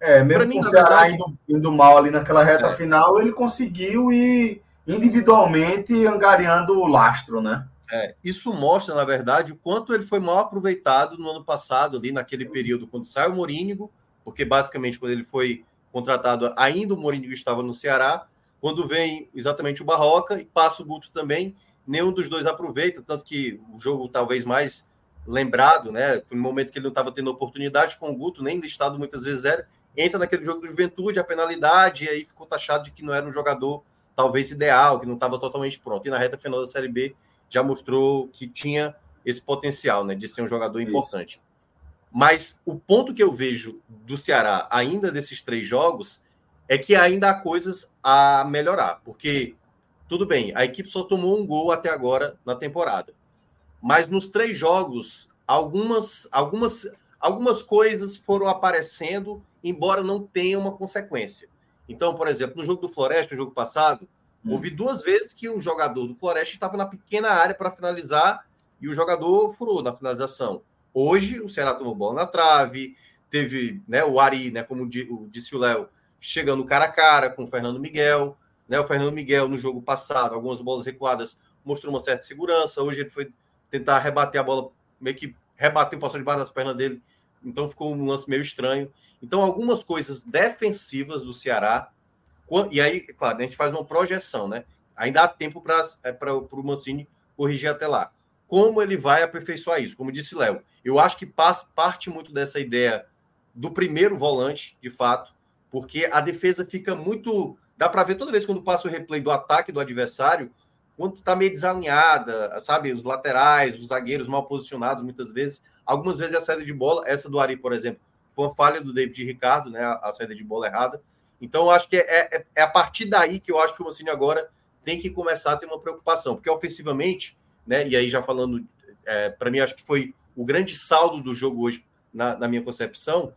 É, mesmo com o Ceará verdade... indo, indo, mal ali naquela reta é. final, ele conseguiu ir individualmente angariando o lastro, né? É, isso mostra, na verdade, o quanto ele foi mal aproveitado no ano passado, ali naquele período, quando saiu o Morínigo, porque basicamente quando ele foi contratado, ainda o Mourinho estava no Ceará. Quando vem exatamente o Barroca e passa o Guto também, nenhum dos dois aproveita, tanto que o jogo talvez mais lembrado, né? Foi no momento que ele não estava tendo oportunidade com o Guto, nem listado muitas vezes era. Entra naquele jogo do Juventude, a penalidade, e aí ficou taxado de que não era um jogador talvez ideal, que não estava totalmente pronto. E na reta final da Série B já mostrou que tinha esse potencial, né, de ser um jogador Isso. importante. Mas o ponto que eu vejo do Ceará, ainda desses três jogos, é que ainda há coisas a melhorar. Porque, tudo bem, a equipe só tomou um gol até agora na temporada. Mas nos três jogos, algumas, algumas, algumas coisas foram aparecendo, embora não tenha uma consequência. Então, por exemplo, no jogo do Floresta, no jogo passado, hum. houve duas vezes que o jogador do Floresta estava na pequena área para finalizar e o jogador furou na finalização. Hoje, o Ceará tomou bola na trave, teve né, o Ari, né, como disse o Léo, chegando cara a cara com o Fernando Miguel. Né, o Fernando Miguel, no jogo passado, algumas bolas recuadas, mostrou uma certa segurança. Hoje ele foi tentar rebater a bola, meio que rebateu, passou debaixo das pernas dele. Então ficou um lance meio estranho. Então, algumas coisas defensivas do Ceará. E aí, claro, a gente faz uma projeção, né? Ainda há tempo para é, o Mancini corrigir até lá como ele vai aperfeiçoar isso. Como disse Léo, eu acho que passa, parte muito dessa ideia do primeiro volante, de fato, porque a defesa fica muito. Dá para ver toda vez quando passa o replay do ataque do adversário, quando está meio desalinhada, sabe? Os laterais, os zagueiros mal posicionados, muitas vezes. Algumas vezes a saída de bola, essa do Ari, por exemplo, foi uma falha do David Ricardo, né? A, saída de bola errada. Então, eu acho que é, é, é a partir daí que eu acho que o Mancini agora tem que começar a ter uma preocupação, porque ofensivamente né? E aí já falando, é, para mim acho que foi o grande saldo do jogo hoje, na, na minha concepção,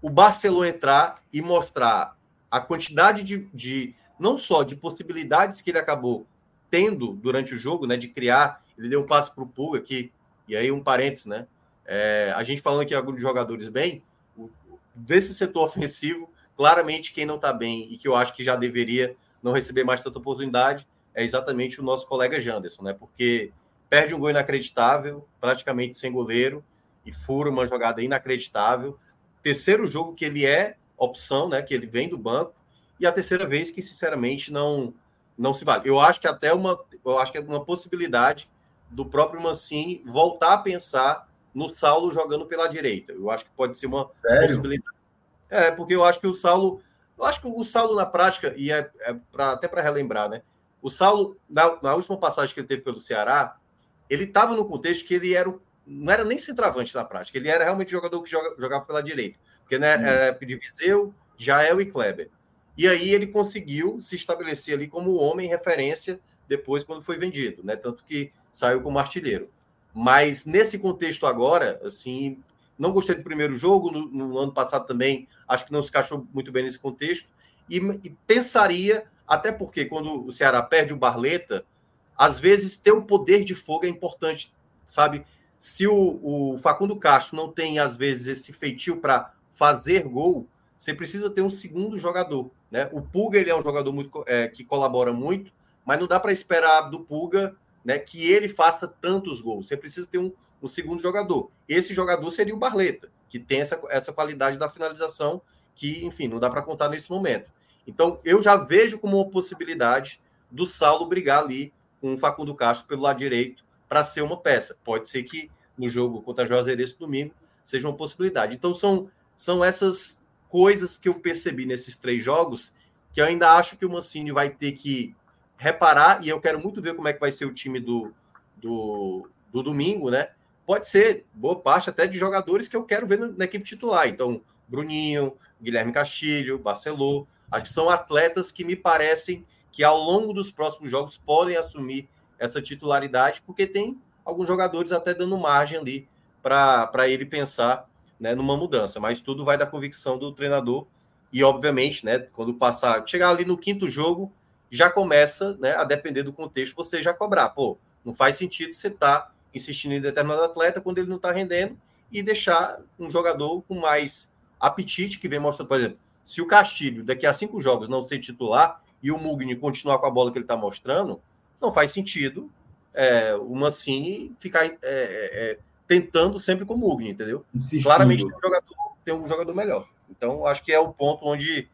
o Barcelona entrar e mostrar a quantidade de, de, não só de possibilidades que ele acabou tendo durante o jogo, né? De criar, ele deu um passo para o Pulga aqui, e aí um parênteses, né? É, a gente falando aqui alguns jogadores bem, desse setor ofensivo, claramente quem não está bem e que eu acho que já deveria não receber mais tanta oportunidade é exatamente o nosso colega Janderson, né? Porque perde um gol inacreditável, praticamente sem goleiro, e fura uma jogada inacreditável. Terceiro jogo que ele é opção, né? Que ele vem do banco, e a terceira vez que, sinceramente, não não se vale. Eu acho que até uma, eu acho que é uma possibilidade do próprio Mancini voltar a pensar no Saulo jogando pela direita. Eu acho que pode ser uma Sério? possibilidade. É, porque eu acho que o Saulo, eu acho que o Saulo na prática e é, é pra, até para relembrar, né? O Saulo, na, na, última passagem que ele teve pelo Ceará, ele estava no contexto que ele era o, não era nem centroavante na prática, ele era realmente jogador que joga, jogava pela direita. Porque né, uhum. era época de Viseu, Jael e Kleber. E aí ele conseguiu se estabelecer ali como o homem referência depois quando foi vendido, né? Tanto que saiu como artilheiro. Mas nesse contexto agora, assim, não gostei do primeiro jogo, no, no ano passado também, acho que não se encaixou muito bem nesse contexto, e, e, pensaria, até porque quando o Ceará perde o Barleta, às vezes ter o poder de fogo é importante, sabe? Se o, o Facundo Castro não tem, às vezes, esse feitio para fazer gol, você precisa ter um segundo jogador, né? O Puga, ele é um jogador muito, é, que colabora muito, mas não dá para esperar do Puga né, que ele faça tantos gols. Você precisa ter um, um segundo jogador. Esse jogador seria o Barleta, que tem essa, essa qualidade da finalização que, enfim, não dá para contar nesse momento. Então, eu já vejo como uma possibilidade do Saulo brigar ali com o Facundo Castro pelo lado direito para ser uma peça. Pode ser que no jogo contra Juazeirense domingo seja uma possibilidade. Então, são, são essas coisas que eu percebi nesses três jogos que eu ainda acho que o Mancini vai ter que reparar, e eu quero muito ver como é que vai ser o time do, do, do domingo, né? Pode ser boa parte até de jogadores que eu quero ver na, equipe titular. Então, Bruninho, Guilherme Castilho, Barcelô, acho que são atletas que me parecem que ao longo dos próximos jogos podem assumir essa titularidade, porque tem alguns jogadores até dando margem ali para ele pensar né, numa mudança. Mas tudo vai da convicção do treinador. E, obviamente, né, quando passar, chegar ali no quinto jogo, já começa né, a depender do contexto, você já cobrar. Pô, não faz sentido você estar tá insistindo em determinado atleta quando ele não está rendendo e deixar um jogador com mais apetite, que vem mostrando, por exemplo, se o Castilho daqui a cinco jogos não ser titular e o Mugni continuar com a bola que ele está mostrando, não faz sentido é, o Mancini ficar é, é, é tentando sempre com o Mugni, entendeu? Insistindo. Claramente tem um, jogador, tem um jogador melhor. Então, acho que é o ponto onde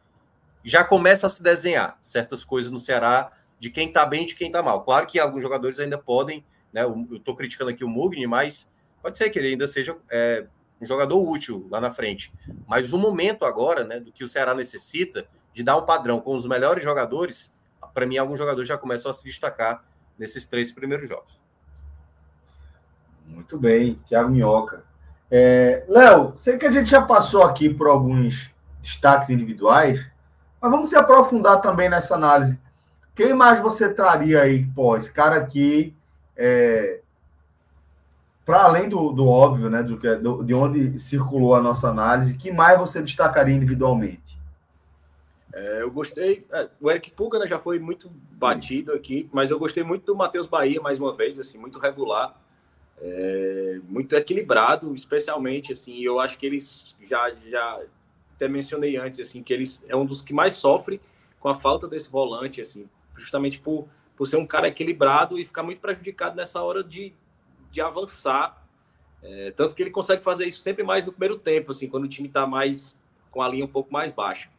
já começa a se desenhar certas coisas no Ceará de quem está bem e de quem está mal. Claro que alguns jogadores ainda podem, né? Eu estou criticando aqui o Mugni, mas pode ser que ele ainda seja é, um jogador útil lá na frente. Mas o momento agora, né, do que o Ceará necessita de dar um padrão com os melhores jogadores, para mim, alguns jogadores já começam a se destacar nesses três primeiros jogos. Muito bem, Thiago Minhoca. É, Léo, sei que a gente já passou aqui por alguns destaques individuais, mas vamos se aprofundar também nessa análise. Quem mais você traria aí, pô, esse cara aqui, é, para além do, do, óbvio, né, do, do, de onde circulou a nossa análise, que mais você destacaria individualmente? É, eu gostei. É, o Eric Puga né, já foi muito batido aqui, mas eu gostei muito do Matheus Bahia, mais uma vez, assim, muito regular, é, muito equilibrado, especialmente, assim, eu acho que eles já, já até mencionei antes, assim, que eles é um dos que mais sofre com a falta desse volante, assim, justamente por, por ser um cara equilibrado e ficar muito prejudicado nessa hora de, de avançar. É, tanto que ele consegue fazer isso sempre mais no primeiro tempo, assim, quando o time está mais com a linha um pouco mais baixa.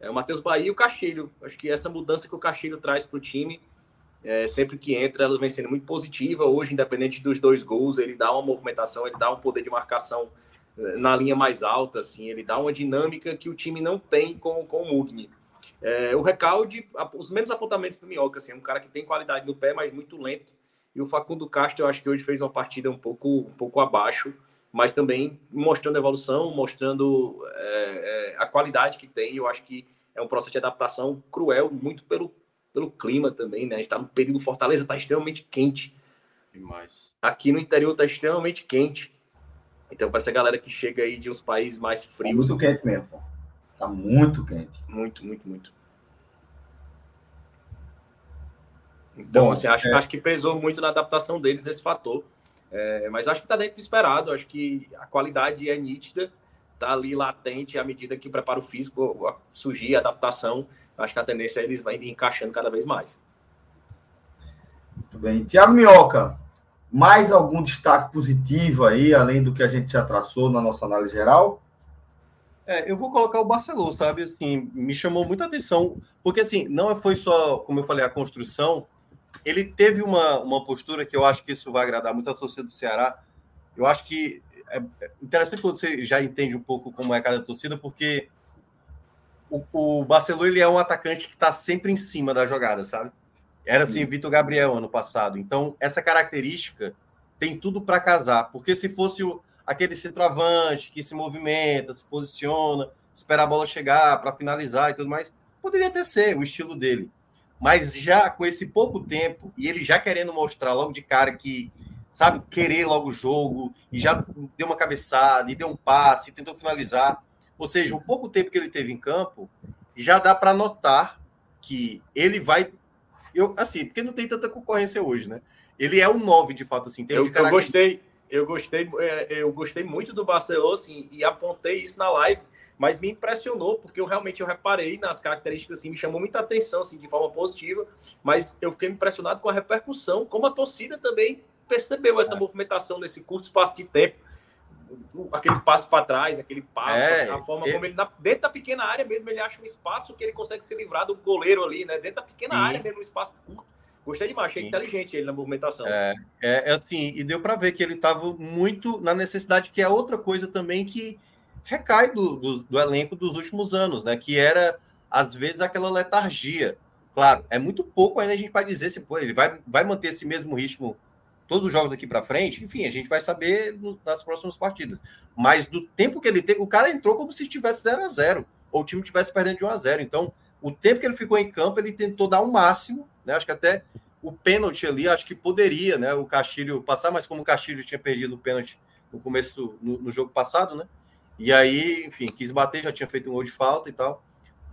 É, o Matheus Bahia e o Castilho. Acho que essa mudança que o Castilho traz para o time, é, sempre que entra, ela vem sendo muito positiva. Hoje, independente dos dois gols, ele dá uma movimentação, ele dá um poder de marcação na linha mais alta, assim, ele dá uma dinâmica que o time não tem com, com o Mugni. É, o Recalde, os mesmos apontamentos do Minhoca, assim, é um cara que tem qualidade no pé, mas muito lento. E o Facundo Castro, eu acho que hoje fez uma partida um pouco, um pouco abaixo, mas também mostrando evolução, mostrando é, é, a qualidade que tem. Eu acho que é um processo de adaptação cruel, muito pelo, pelo clima também, né? A gente está no período Fortaleza, está extremamente quente. Demais. Aqui no interior está extremamente quente. Então, para essa galera que chega aí de uns países mais tá frios. Tá muito quente mesmo. Tá muito quente. Muito, muito, muito. Então, Bom, assim, acho, é... acho que pesou muito na adaptação deles esse fator. É, mas acho que está dentro do esperado. Acho que a qualidade é nítida, está ali latente à medida que o preparo físico surgir, a adaptação. Acho que a tendência é eles vão encaixando cada vez mais. Muito bem. Tiago Minhoca, mais algum destaque positivo aí, além do que a gente já traçou na nossa análise geral? É, eu vou colocar o Barcelona, sabe? Assim, me chamou muita atenção, porque assim, não foi só, como eu falei, a construção. Ele teve uma, uma postura que eu acho que isso vai agradar muito a torcida do Ceará. Eu acho que é interessante quando você já entende um pouco como é cada torcida, porque o, o Barcelona ele é um atacante que está sempre em cima da jogada, sabe? Era assim, Vitor Gabriel ano passado. Então, essa característica tem tudo para casar, porque se fosse o, aquele centroavante que se movimenta, se posiciona, espera a bola chegar para finalizar e tudo mais, poderia até ser o estilo dele. Mas já com esse pouco tempo e ele já querendo mostrar logo de cara que sabe querer logo o jogo e já deu uma cabeçada e deu um passe, tentou finalizar, ou seja, o pouco tempo que ele teve em campo já dá para notar que ele vai eu assim, porque não tem tanta concorrência hoje, né? Ele é o 9 de fato assim, tem eu, eu gostei, eu gostei, é, eu gostei muito do Barcelona assim, e apontei isso na live mas me impressionou porque eu realmente eu reparei nas características assim, me chamou muita atenção assim de forma positiva, mas eu fiquei impressionado com a repercussão, como a torcida também percebeu essa é. movimentação nesse curto espaço de tempo. Aquele passo para trás, aquele passo, é, a forma como ele, dentro da pequena área mesmo, ele acha um espaço que ele consegue se livrar do goleiro ali, né? Dentro da pequena Sim. área mesmo, um espaço curto. Gostei demais, achei Sim. inteligente ele na movimentação. É, é, é assim, e deu para ver que ele estava muito na necessidade, que é outra coisa também que recai do, do, do, elenco dos últimos anos, né? Que era, às vezes, aquela letargia. Claro, é muito pouco ainda a gente pode dizer se pô, ele vai, vai manter esse mesmo ritmo todos os jogos aqui para frente. Enfim, a gente vai saber no, nas próximas partidas. Mas do tempo que ele teve, o cara entrou como se tivesse 0 a 0 ou o time tivesse perdendo de 1 a 0 Então, o tempo que ele ficou em campo, ele tentou dar o um máximo, né? Acho que até o pênalti ali, acho que poderia, né? O Castilho passar, mas como o Castilho tinha perdido o pênalti no começo, no, no jogo passado, né? E aí, enfim, quis bater, já tinha feito um gol de falta e tal.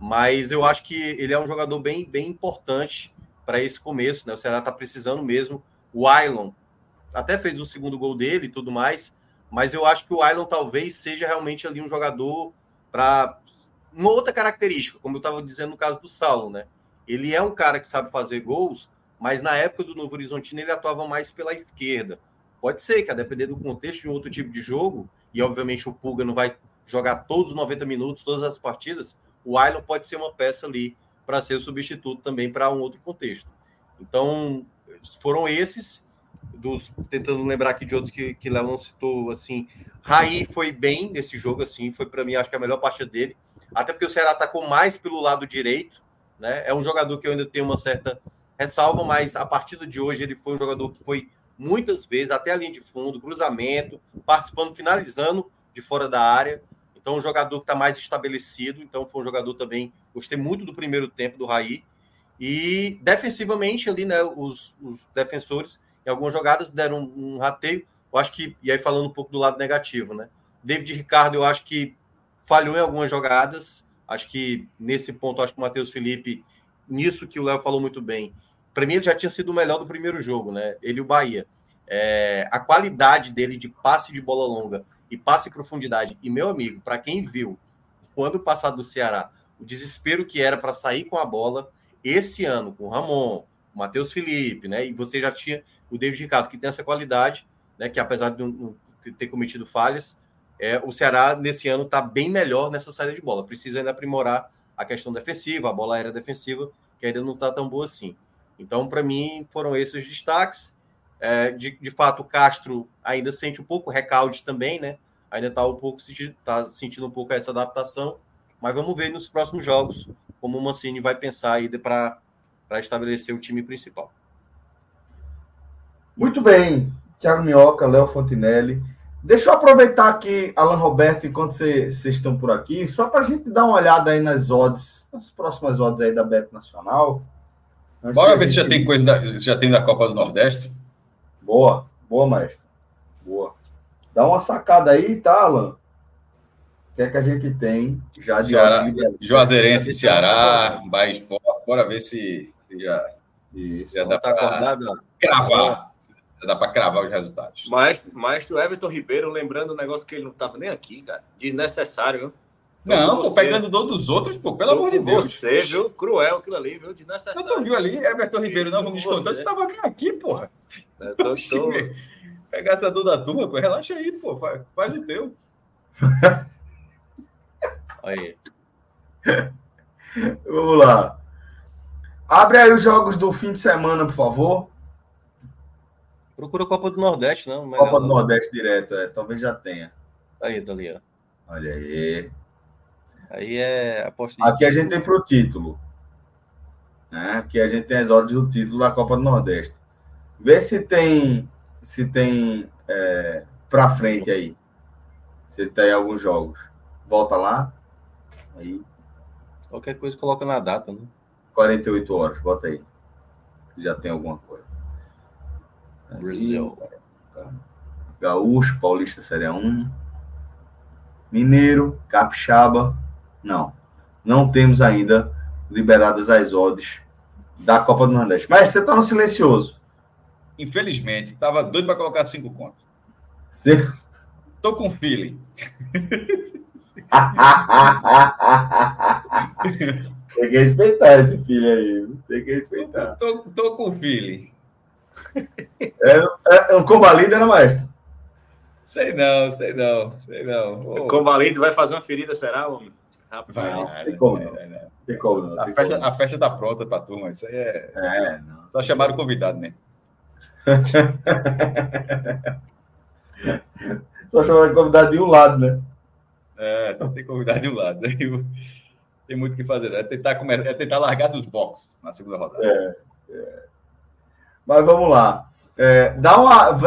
Mas eu acho que ele é um jogador bem, bem importante para esse começo, né? O Ceará está precisando mesmo. O Ailon até fez o segundo gol dele e tudo mais, mas eu acho que o Ailon talvez seja realmente ali um jogador para uma outra característica, como eu estava dizendo no caso do Saulo, né? Ele é um cara que sabe fazer gols, mas na época do Novo Horizontino ele atuava mais pela esquerda. Pode ser que, a depender do contexto de um outro tipo de jogo, e obviamente o Pulga não vai jogar todos os 90 minutos, todas as partidas, o Ailon pode ser uma peça ali para ser substituto também para um outro contexto. Então, foram esses, dos tentando lembrar aqui de outros que, que Léo não citou, assim, Raí foi bem nesse jogo, assim, foi para mim, acho que a melhor parte dele, até porque o Ceará atacou mais pelo lado direito, né, é um jogador que eu ainda tenho uma certa ressalva, mas a partida de hoje ele foi um jogador que foi muitas vezes até a linha de fundo, cruzamento, participando, finalizando de fora da área. Então, um jogador que está mais estabelecido. Então, foi um jogador também. Gostei muito do primeiro tempo do Raí. E defensivamente, ali, né, os, os defensores, em algumas jogadas, deram um, um rateio. Eu acho que, e aí falando um pouco do lado negativo, né? David Ricardo, eu acho que falhou em algumas jogadas. Acho que nesse ponto, acho que o Matheus Felipe, nisso que o Léo falou muito bem, para mim ele já tinha sido o melhor do primeiro jogo, né? Ele e o Bahia. É, a qualidade dele de passe de bola longa e passe em profundidade. E, meu amigo, para quem viu o ano passado do Ceará, o desespero que era para sair com a bola, esse ano, com o Ramon, o Matheus Felipe, né? E você já tinha o David Ricardo, que tem essa qualidade, né? Que apesar de não ter cometido falhas, é, o Ceará nesse ano está bem melhor nessa saída de bola. Precisa ainda aprimorar a questão defensiva, a bola aérea defensiva, que ainda não está tão boa assim. Então, para mim, foram esses os destaques. É, de, de fato, o Castro ainda sente um pouco recalde também, né? Ainda está um pouco tá sentindo um pouco essa adaptação, mas vamos ver nos próximos jogos como o Mancini vai pensar aí para estabelecer o time principal. Muito bem, Thiago Minhoca, Léo Fontinelli. Deixa eu aproveitar aqui, Alan Roberto, enquanto vocês estão por aqui, só para a gente dar uma olhada aí nas odds, nas próximas odds aí da Bet Nacional. Bora ver se já tem coisa da, já tem da Copa do Nordeste. Boa, boa, maestro. Boa. Dá uma sacada aí, tá, Alan? O que é que a gente tem já de Ceará, Juazeirense, Ceará, Bahia Esporte. Bora ver se, se já, Isso, já dá tá para cravar. Já dá para cravar os resultados. Maestro, maestro Everton Ribeiro, lembrando um negócio que ele não estava nem aqui, cara. Desnecessário, viu? Não, pô, pegando dor dos outros, pô, pelo amor de Deus. Você, viu? Cruel aquilo ali, viu? Desnecessário. Não, tu viu ali, Everton Ribeiro, não, vamos descontar. Você tava nem aqui, porra. Eu tô, tô... Pegar essa dor da turma, pô, relaxa aí, pô, faz, faz o teu. aí. Vamos lá. Abre aí os jogos do fim de semana, por favor. Procura a Copa do Nordeste, não? Copa do Nordeste direto, é. Talvez já tenha. Aí, tá ali, ó. Olha aí. Aí é aposta. Aqui a gente tem pro título. Né? Aqui a gente tem as odds do título da Copa do Nordeste. Vê se tem se tem é, para frente aí. Se tem alguns jogos. Volta lá. Aí. Qualquer coisa coloca na data, né? 48 horas, bota aí. Já tem alguma coisa. Brasil. Gaúcho, Paulista Série 1. Mineiro, Capixaba. Não. Não temos ainda liberadas as odds da Copa do Nordeste. Mas você está no silencioso. Infelizmente, estava doido para colocar cinco contos. Você... Tô com feeling. Tem que respeitar esse filho aí. Tem que respeitar. Tô, tô com feeling. É, é, é um combalida, né, maestro? Sei não, sei não, sei não. O convalido vai fazer uma ferida, será, homem? Rapaz, vai, não, tem como não. Tem como não. A, festa, como a festa tá pronta pra turma, isso aí é. É, não. Só chamaram o convidado mesmo. Só chamaram o convidado de um lado, né? É, só tem convidado de um lado. Tem muito o que fazer. É tentar, comer, é tentar largar dos boxes na segunda rodada. É, é. Mas vamos lá. É, dá uma,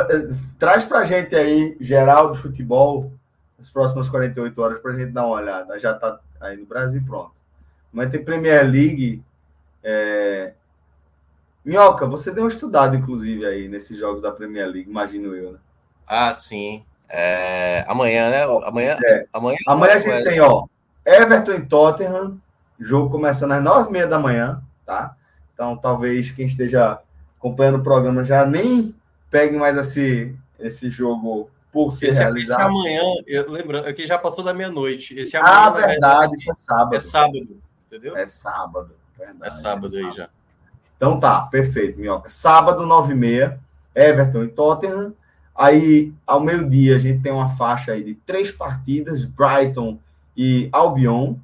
traz pra gente aí, geral do futebol, as próximas 48 horas, pra gente dar uma olhada. Já tá aí no Brasil pronto. Mas tem Premier League. É... Minhoca, você deu uma estudada, inclusive, aí nesses jogos da Premier League, imagino eu, né? Ah, sim. É... Amanhã, né? Amanhã, É. amanhã, Amanhã a gente tem, ó, Everton e Tottenham, jogo começando às nove e meia da manhã, tá? Então, talvez quem esteja acompanhando o programa já nem pegue mais esse, esse jogo por ser Esse, esse realizado. amanhã, eu lembrando, aqui já passou da meia-noite. Esse amanhã, ah, na verdade, verdade, isso é sábado. é sábado, entendeu? É sábado, verdade. É sábado aí já. Então tá, perfeito, Minhoca. Sábado, nove e meia, Everton e Tottenham. Aí, ao meio-dia, a gente tem uma faixa aí de três partidas, Brighton e Albion.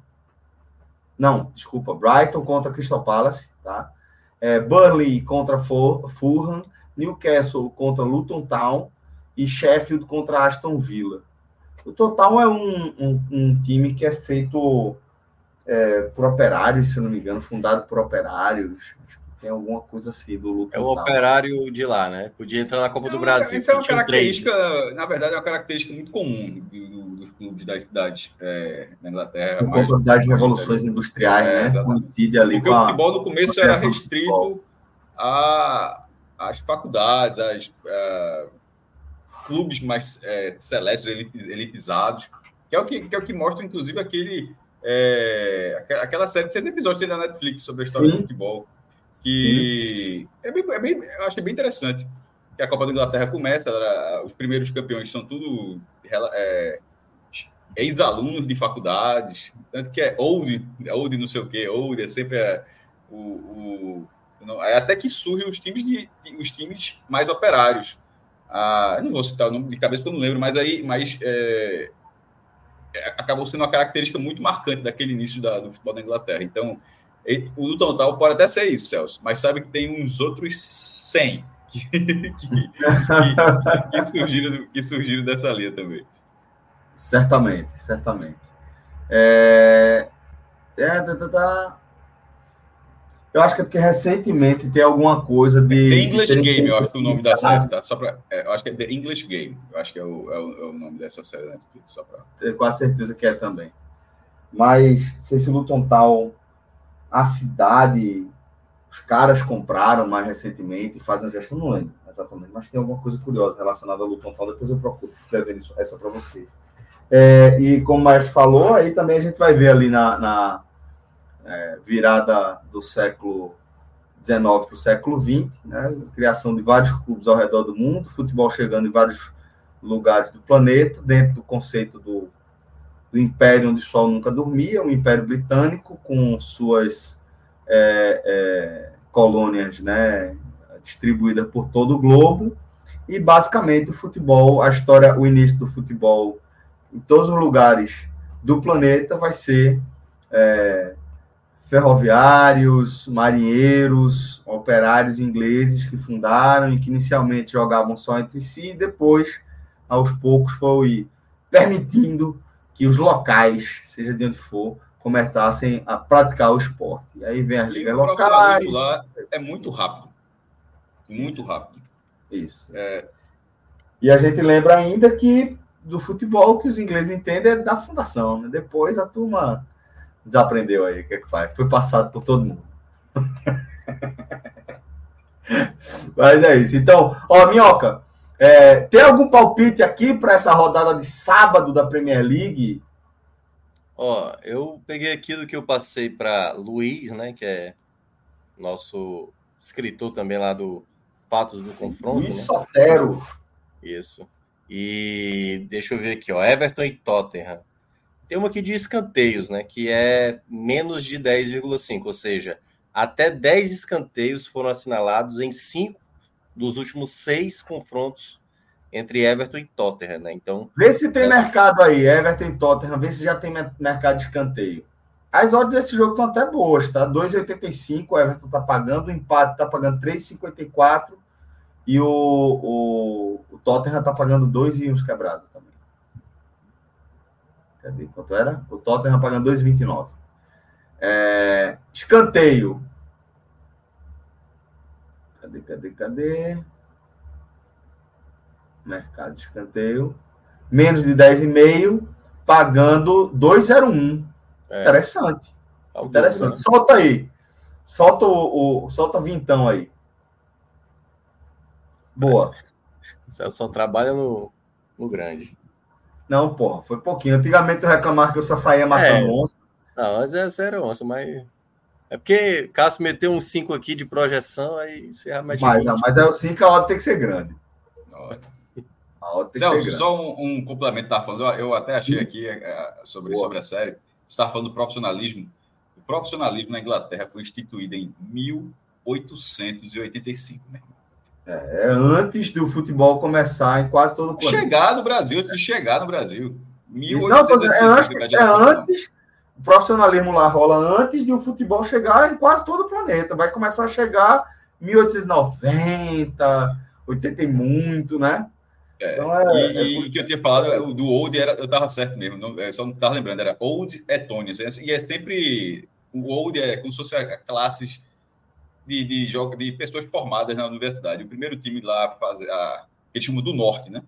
Não, desculpa, Brighton contra Crystal Palace, tá? É, Burnley contra Fu- Fulham, Newcastle contra Luton Town e Sheffield contra Aston Villa. O Total é um, um, um time que é feito é, por operários, se eu não me engano, fundado por operários. Acho que tem alguma coisa assim do Luton É o operário de lá, né? Podia entrar na Copa do Brasil. Isso é uma um característica, na verdade, é uma característica muito comum do- do- dos clubes das cidades é, na Inglaterra. Por conta das revoluções industriais, É, né? exatamente. Coincide ali Porque com o a. futebol no começo era restrito a- às faculdades, às ah, clubes mais é, seletos, eliti- elitizados, que é o que, que é o que mostra, inclusive, aquele é, aquela série de seis episódios que tem na Netflix sobre a história Sim. do futebol. Que é bem, é bem- eu achei bem interessante. Que a Copa da Inglaterra começa, ela- os primeiros campeões são tudo é, ex-alunos de faculdades, tanto que é old, old não sei o quê, old é sempre é, o, o- não, é até que surgem os times de, de- os times mais operários. Eu não vou citar o nome de cabeça porque eu não lembro, mas aí, mas é, é, acabou sendo uma característica muito marcante daquele início da- do futebol da Inglaterra. Então, o do total pode até ser isso, Celso, mas sabe que tem uns outros 100 que, que, que- que surgiram, que surgiram dessa linha também. Certamente, certamente. É... é, tá, tá, tá. Eu acho que é porque recentemente tem alguma coisa de. The English de terem Game, eu acho que é o nome da série, tá? Só pra, é, eu acho que é The English Game. Eu acho que é o, é o, é o nome dessa série, né? Só pra... Tenho quase certeza que é também. Mas, não sei se o Luton Town, a cidade, os caras compraram mais recentemente e fazem a gestão, não lembro exatamente, mas tem alguma coisa curiosa relacionada ao Luton Town, depois eu procuro, fico devendo isso- essa para vocês. É, e como o Maestro falou, aí também a gente vai ver ali na, na, é, virada do século XIX para o século XX, né, criação de vários clubes ao redor do mundo, futebol chegando em vários lugares do planeta, dentro do conceito do, do império onde o sol nunca dormia, o Império Britânico, com suas é, é, colônias né, distribuídas por todo o globo, e basicamente o futebol, a história, o início do futebol em todos os lugares do planeta vai ser é, ferroviários, marinheiros, operários ingleses que fundaram e que inicialmente jogavam só entre si, e depois, aos poucos, foi permitindo que os locais, seja de onde for, começassem a praticar o esporte. E aí vem as ligas o locais. profissionalismo lá é muito rápido. Muito rápido. Isso. É, E a gente lembra ainda que do futebol que os ingleses entendem é da fundação. Né? Depois a turma desaprendeu aí o que é que faz. Foi passado por todo mundo. Mas é isso. Então, ó, Minhoca, é, tem algum palpite aqui para essa rodada de sábado da Premier League? Ó, eu peguei aquilo que eu passei para Luiz, né, que é nosso escritor também lá do Fatos do Sim, Confronto. Luiz né? Sotero. Isso. E deixa eu ver aqui, ó, Everton e Tottenham. Tem uma aqui de escanteios, né, que é menos de 10,5, ou seja, até 10 escanteios foram assinalados em cinco dos últimos seis confrontos entre Everton e Tottenham, né? Então. Vê se tem é... mercado aí, Everton e Tottenham, vê se já tem mercado de escanteio. As odds desse jogo estão até boas, tá? 2,85 o Everton tá pagando, o empate tá pagando 3,54 e o, o, o Tottenham tá pagando 2 e uns quebrados também. Cadê quanto era? O Tottenham pagando 2,29. É, escanteio. Cadê, cadê, cadê? Mercado de escanteio. Menos de 10,5, pagando 2,01. É. Interessante. Tá Interessante. Né? Solta aí. Solta o, o, solta vintão aí. Boa. Você só trabalha no, no grande. Não, porra, foi pouquinho. Antigamente eu reclamava que eu só saía matando é. onça. Não, antes era zero onça, mas. É porque Cássio meteu um 5 aqui de projeção, aí você já mais. Mas, não, mas é o 5, a hora tem que ser grande. A hora tem Celso, que ser grande. só um, um complemento, tá falando. Eu até achei aqui é, sobre, sobre a série. Você estava falando do profissionalismo. O profissionalismo na Inglaterra foi instituído em 1885, né? É, antes do futebol começar em quase todo o planeta. Chegar no Brasil, antes de chegar no Brasil. 1885, não, é antes, é antes o profissionalismo lá rola antes de o futebol chegar em quase todo o planeta. Vai começar a chegar 1890, 80 e muito, né? É, então é, e, é... e que eu tinha falado, do Old era, eu estava certo mesmo, não, eu só não estava lembrando, era Old Etonians. E é sempre. O Old é como se fosse a, classes de, de, jogo, de pessoas formadas na universidade. O primeiro time lá, fazer a, que eles chamam do Norte, né?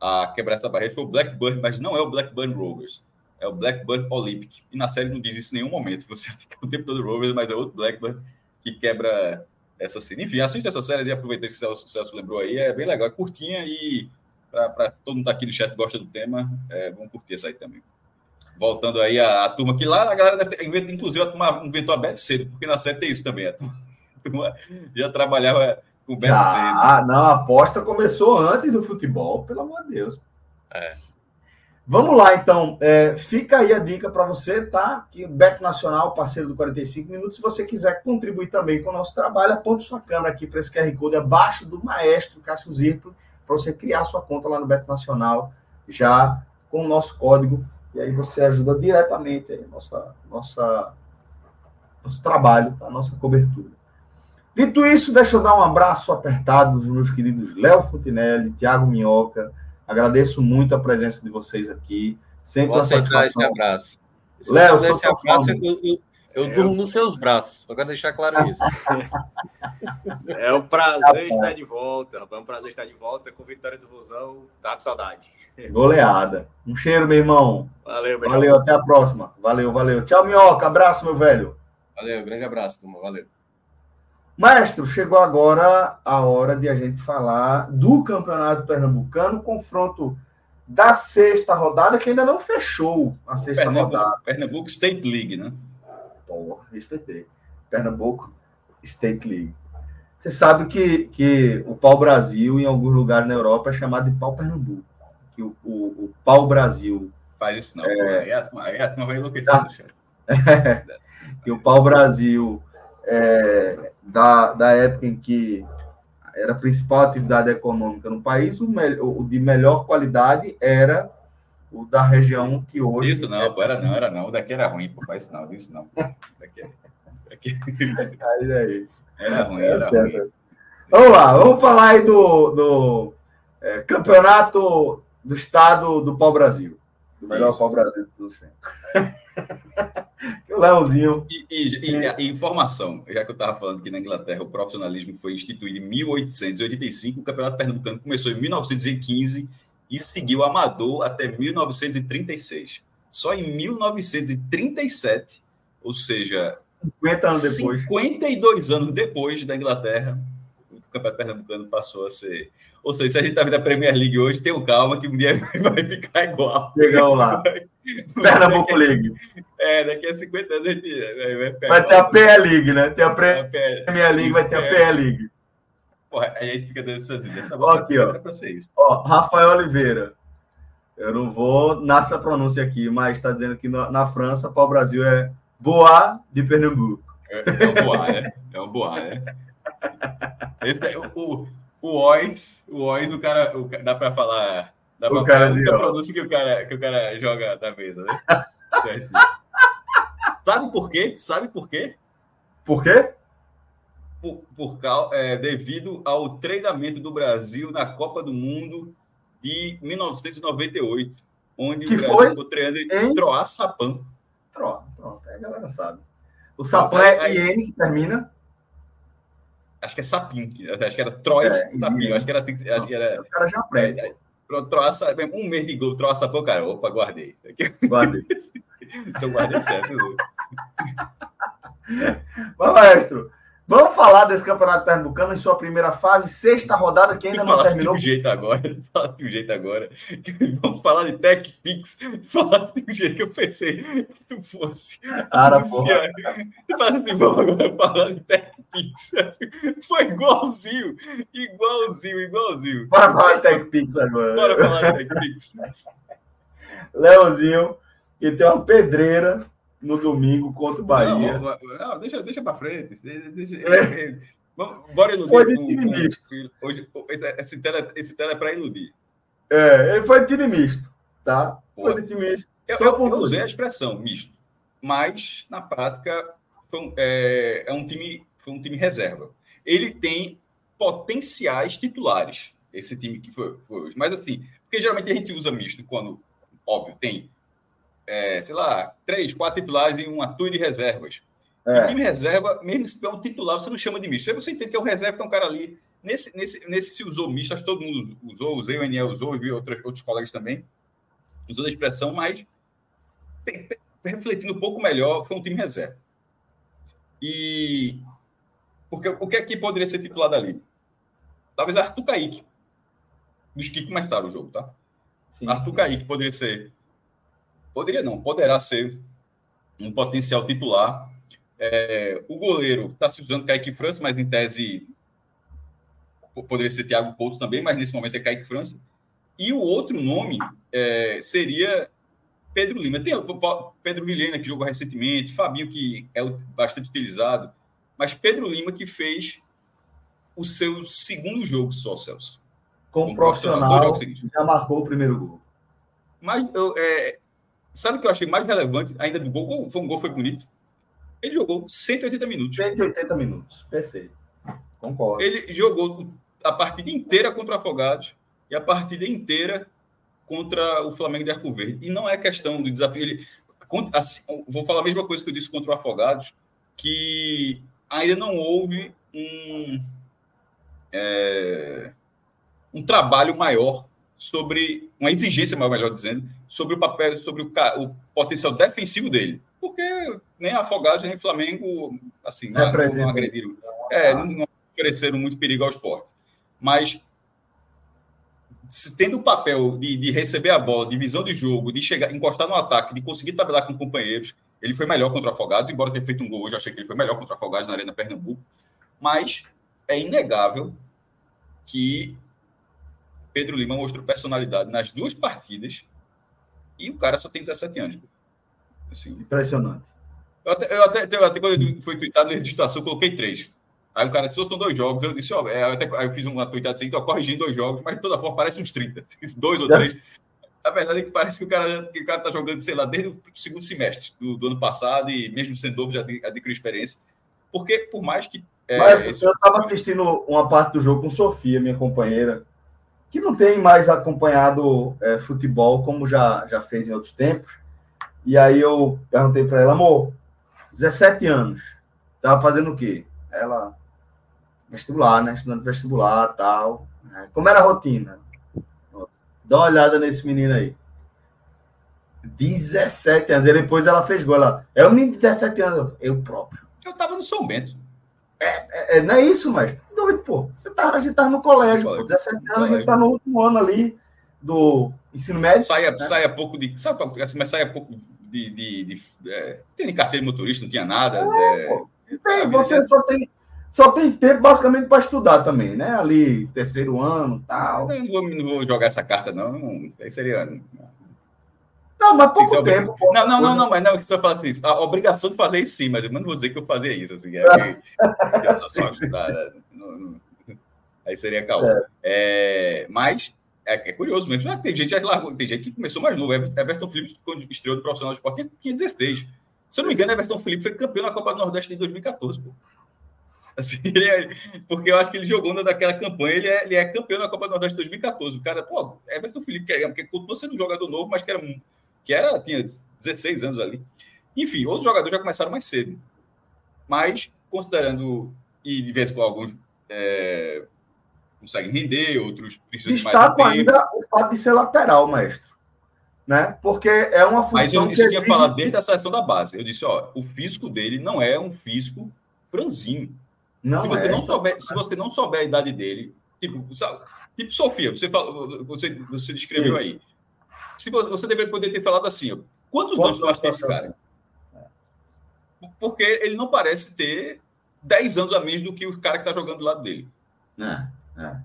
A quebrar essa barreira foi o Blackburn, mas não é o Blackburn Rovers é o Blackburn Olympic. E na série não diz isso em nenhum momento. Você fica o tempo todo Rovers, mas é outro Blackburn que quebra essa cena. Enfim, assista essa série e aproveitei que o Celso, lembrou aí. É bem legal, é curtinha e para todo mundo tá aqui do chat gosta do tema, é, vamos curtir essa aí também. Voltando aí a, a turma que lá a galera deve ter, inclusive a turma inventou a Bet cedo, porque na série tem isso também. A a turma já trabalhava com Bet cedo. Ah, não, a aposta começou antes do futebol, pelo amor de Deus. É. Vamos lá, então. É, fica aí a dica para você, tá? Que Beto Nacional, parceiro do 45 Minutos. Se você quiser contribuir também com o nosso trabalho, aponte sua câmera aqui para esse QR Code abaixo do maestro Cássio Zirplo, para você criar sua conta lá no Beto Nacional, já com o nosso código. E aí você ajuda diretamente aí, nossa, nossa, nosso trabalho, tá? nossa cobertura. Dito isso, deixa eu dar um abraço apertado dos meus queridos Léo Fontinelli, Tiago Minhoca, Agradeço muito a presença de vocês aqui. Sempre Vou aceitar esse abraço. Léo, esse abraço, eu, eu, eu é. durmo nos seus braços. Só quero deixar claro isso. é um prazer estar de volta. É um prazer estar de volta com Vitória do Vozão. Tá com saudade. Goleada. Um cheiro, meu irmão. Valeu, meu Valeu, irmão. até a próxima. Valeu, valeu. Tchau, Minhoca. Abraço, meu velho. Valeu, grande abraço, turma. Valeu. Maestro, chegou agora a hora de a gente falar do Campeonato Pernambucano, confronto da sexta rodada, que ainda não fechou a sexta Pernambuco, rodada. Pernambuco State League, né? Porra, respeitei. Pernambuco State League. Você sabe que, que o pau Brasil, em alguns lugares na Europa, é chamado de pau Pernambuco. Que o, o, o pau Brasil. Faz isso não, é... a, turma vai enlouquecer, ah. que o pau Brasil é, da, da época em que era a principal atividade econômica no país, o, o de melhor qualidade era o da região que hoje. Isso não, é... era não, era não. O daqui era ruim, pô, faz isso não, isso não. Daqui, daqui... Aí é isso. Era ruim, era é ruim. Vamos lá, vamos falar aí do, do é, campeonato do estado do pau-brasil. Do melhor pau-brasil de todos os tempos. o Leãozinho. E, e, e, e, informação, já que eu estava falando que na Inglaterra o profissionalismo foi instituído em 1885, o Campeonato Pernambucano começou em 1915 e seguiu amador até 1936. Só em 1937, ou seja, 50 anos depois. 52 anos depois da Inglaterra, o Campeonato Pernambucano passou a ser. Ou seja, se a gente está vendo a Premier League hoje, tenha calma que um dia vai ficar igual. Chegamos lá. Pernambuco League. É, daqui a 50 anos a gente vai, ficar. Vai ter a PE League, né? Tem a Premier League, vai ter a PE League. Porra, a gente fica dando essas ideias. Aqui, ó. ó. Rafael Oliveira. Eu não vou nessa pronúncia aqui, mas está dizendo que na França, para o Brasil é Boa de Pernambuco. É, é o Boa, né? É o Boa, né? Esse é o, o Ois, o Ois, o cara, o, dá para falar. Dá o cara falar, de pronúncia que o cara, que o cara joga da mesa, né? Sabe por quê? Sabe por quê? Por quê? Por, por é, devido ao treinamento do Brasil na Copa do Mundo de 1998, onde que o Brasil foi? ficou treinando em Troá Sapão. Troá, pronto, a galera sabe. O Sapão é IN que termina? Acho que é Sapim, acho que era Troy é, Sapim, acho que era assim, acho que era... O cara já aprende. É, Troá, um mês de gol, Troá Sapão, cara, opa, guardei. Guardei. Se eu guardei certo. Mas, maestro, Vamos falar desse campeonato pernambucano em sua primeira fase, sexta rodada que ainda não terminou. De um jeito agora, falasse de um jeito agora. Vamos falar de Tech Pix, falasse de um jeito que eu pensei que tu fosse. Cara, porra. Tu falasse assim, vamos agora falar de Tech Pix. Foi igualzinho, igualzinho, igualzinho. Bora falar de Tech Pix agora. Bora falar de Tech Pix. Leozinho, e tem uma pedreira no domingo contra o Bahia. Não, não deixa, deixa para frente. Deixa, é. Vamos, bora iludir. Foi de time misto. Hoje, esse tela, esse tela é para iludir. É, ele foi de time misto, tá? Foi de time misto. Eu, eu, eu usei a expressão misto, mas na prática foi um, é, é um time, foi um time reserva. Ele tem potenciais titulares, esse time que foi, foi hoje. Mas assim, porque geralmente a gente usa misto quando, óbvio, tem é, sei lá, três, quatro titulares e uma tour de reservas. É. O time reserva, mesmo se tiver um titular, você não chama de misto. Aí você entende que é o reserva que é um cara ali. Nesse, nesse, nesse se usou misto, acho que todo mundo usou, usei o Eniel usou, vi outros, outros colegas também. Usou a expressão, mas refletindo um pouco melhor, foi um time reserva. E porque o que é que poderia ser titular dali? Talvez Arthur Kaique. Dos que começaram o jogo, tá? Sim, Arthur sim. Kaique poderia ser Poderia não, poderá ser um potencial titular. É, o goleiro está se usando Kaique França, mas em tese poderia ser Thiago Couto também, mas nesse momento é Kaique França. E o outro nome é, seria Pedro Lima. Tem o Pedro Vilhena, que jogou recentemente, Fabinho, que é bastante utilizado, mas Pedro Lima, que fez o seu segundo jogo só, Celso. Como, Como profissional, profissional já marcou o primeiro gol. Mas eu, é, Sabe o que eu achei mais relevante ainda do gol? Foi um gol foi bonito. Ele jogou 180 minutos. 180 minutos, perfeito. Concordo. Ele jogou a partida inteira contra o Afogados e a partida inteira contra o Flamengo de Arco Verde. E não é questão do desafio. Ele, assim, vou falar a mesma coisa que eu disse contra o Afogados, que ainda não houve um, é, um trabalho maior sobre uma exigência, melhor dizendo, sobre o papel, sobre o, o potencial defensivo dele. Porque nem Afogados nem Flamengo, assim, não, não agrediram. É, não, não ofereceram muito perigo ao esporte. Mas tendo o papel de, de, receber a bola, de visão de jogo, de chegar, encostar no ataque, de conseguir tabelar com companheiros, ele foi melhor contra Afogados, embora tenha feito um gol hoje, achei que ele foi melhor contra Afogados na Arena Pernambuco. Mas é inegável que Pedro Lima mostrou personalidade nas duas partidas e o cara só tem 17 anos. Assim, Impressionante. Eu até, eu até, eu até quando foi tweetado na registração, eu coloquei três. Aí o cara disse, são dois jogos. Eu disse, ó, é, eu, até, aí eu fiz uma tweetada assim, tô corrigindo dois jogos, mas de toda forma parece uns 30. Dois ou três. A verdade é que parece que o cara, que o cara tá jogando, sei lá, desde o segundo semestre do, do ano passado e mesmo sendo novo já adquiriu experiência. Porque, por mais que. É, mas esse... eu estava assistindo uma parte do jogo com Sofia, minha companheira que não tem mais acompanhado é, futebol como já, já fez em outros tempos. E aí eu perguntei para ela, amor, 17 anos, tava fazendo o quê? Ela, vestibular, né? Estudando vestibular tal. É, como era a rotina? Dá uma olhada nesse menino aí. 17 anos. E depois ela fez gol. Ela, é um menino de 17 anos. Eu próprio. Eu tava no São Bento. É, é, não é isso, mas doido, pô. Você tá, a gente tá no colégio, pô. 17 anos, a gente tá no último ano ali do ensino médio. Saia, né? saia pouco de. Sabe, assim, mas saia pouco de. de, de, de é, tem carteira de motorista, não tinha nada. É, é, tem, você só tem. Só tem tempo basicamente para estudar também, né? Ali, terceiro ano tal. Eu não vou, não vou jogar essa carta, não. não aí seria. Não, mas pouco tempo. Pô, não, não, não, não, mas não, que você fala assim, a obrigação de fazer isso sim, mas eu não vou dizer que eu fazia isso, assim, é que, né? aí seria calma. É. É, mas é, é, curioso mesmo, né? tem gente, tem gente que começou mais novo, Everton Felipe, quando estreou no profissional de esporte, tinha 16. Se eu não me engano, Everton Felipe foi campeão na Copa do Nordeste em 2014, pô. Assim, é, porque eu acho que ele jogou naquela campanha, ele é, ele é campeão na Copa do Nordeste de 2014. O cara, pô, Everton Felipe, que, é, que continua sendo um jogador novo, mas que era que era, tinha 16 anos ali. Enfim, outros jogadores já começaram mais cedo. Mas, considerando, e de vez em quando alguns é, conseguem render, outros precisam Destaco de mais ainda o fato de ser lateral, mestre. Né? Porque é uma função Mas eu, que exige... tinha falado desde a seleção da base. Eu disse, ó, o físico dele não é um físico franzinho. Não se, você é, não souber, se você não souber a idade dele, tipo, tipo Sofia, você, falou, você, você descreveu Isso. aí se você deveria poder ter falado assim, ó, quantos anos tu acha esse cara? Porque ele não parece ter 10 anos a menos do que o cara que está jogando do lado dele. É, é.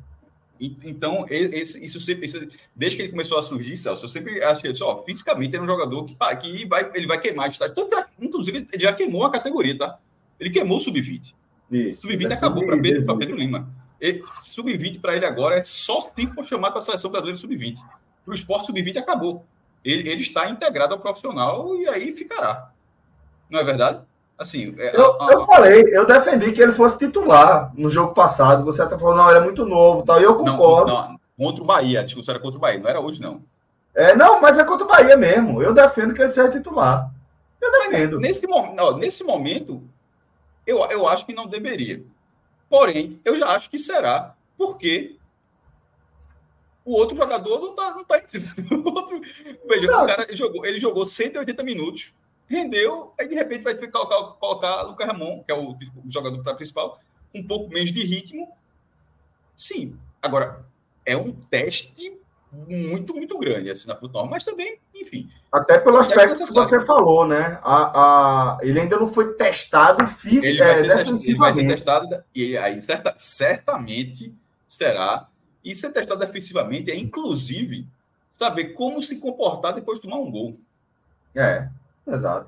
Então, esse, isso sempre, isso, desde que ele começou a surgir, Celso, eu sempre achei isso, ó, fisicamente ele é um jogador que, que vai, ele vai queimar estágio. Tanto, inclusive, ele já queimou a categoria, tá? Ele queimou o sub-20. Sub-20 acabou para Pedro, Pedro Lima. Sub-20 para ele agora é só tempo para chamar para a seleção brasileira sub-20 para o esporte sub-20 acabou. Ele, ele está integrado ao profissional e aí ficará. Não é verdade? Assim, é, eu, a, a... eu falei, eu defendi que ele fosse titular no jogo passado. Você até falou, não, ele é muito novo, tal. E eu concordo. Não, não, contra o Bahia, a discussão era contra o Bahia, não era hoje, não. É, não, mas é contra o Bahia mesmo. Eu defendo que ele seja titular. Eu defendo. nesse, não, nesse momento, eu, eu acho que não deveria. Porém, eu já acho que será, porque o outro jogador não está não tá O outro, veja, o cara jogou, ele jogou 180 minutos, rendeu, aí de repente vai colocar, colocar o Lucas Ramon, que é o, o jogador principal, um pouco menos de ritmo. Sim, agora é um teste muito, muito grande assim na futebol, mas também, enfim. Até pelo aspecto que você falou, né? A, a, ele ainda não foi testado fisicamente. Ele, é, ele vai ser testado e aí certa, certamente será e ser testado defensivamente é, inclusive, saber como se comportar depois de tomar um gol. É, exato.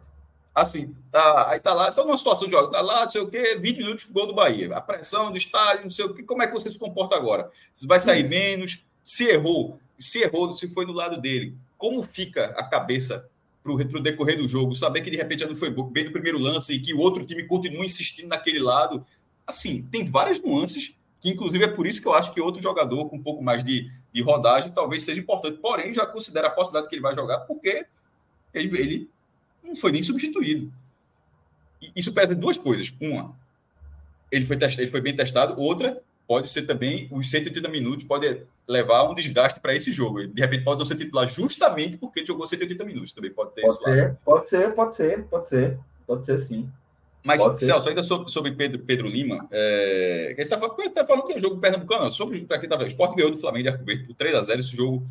Assim, tá, aí tá lá, tá numa situação de jogo, tá lá, não sei o quê, 20 minutos gol do Bahia. A pressão do estádio, não sei o quê. Como é que você se comporta agora? Vai sair Isso. menos? Se errou, se errou, se foi do lado dele, como fica a cabeça para o decorrer do jogo? Saber que de repente já não foi bem no primeiro lance e que o outro time continua insistindo naquele lado. Assim, tem várias nuances que inclusive é por isso que eu acho que outro jogador com um pouco mais de, de rodagem talvez seja importante. Porém, já considero a possibilidade que ele vai jogar, porque ele, ele não foi nem substituído. E isso pesa duas coisas. Uma, ele foi, testado, ele foi bem testado. Outra, pode ser também, os 180 minutos pode levar um desgaste para esse jogo. Ele, de repente pode não ser titular justamente porque ele jogou 180 minutos. Também pode ter pode ser, lado. Pode ser, pode ser, pode ser. Pode ser sim. Mas, Celso, ainda sobre, sobre Pedro, Pedro Lima, é, ele está tá falando que é jogo pernambucano, sobre para quem estava. O Sport ganhou do Flamengo de Arco Verde por 3 a 0 Esse jogo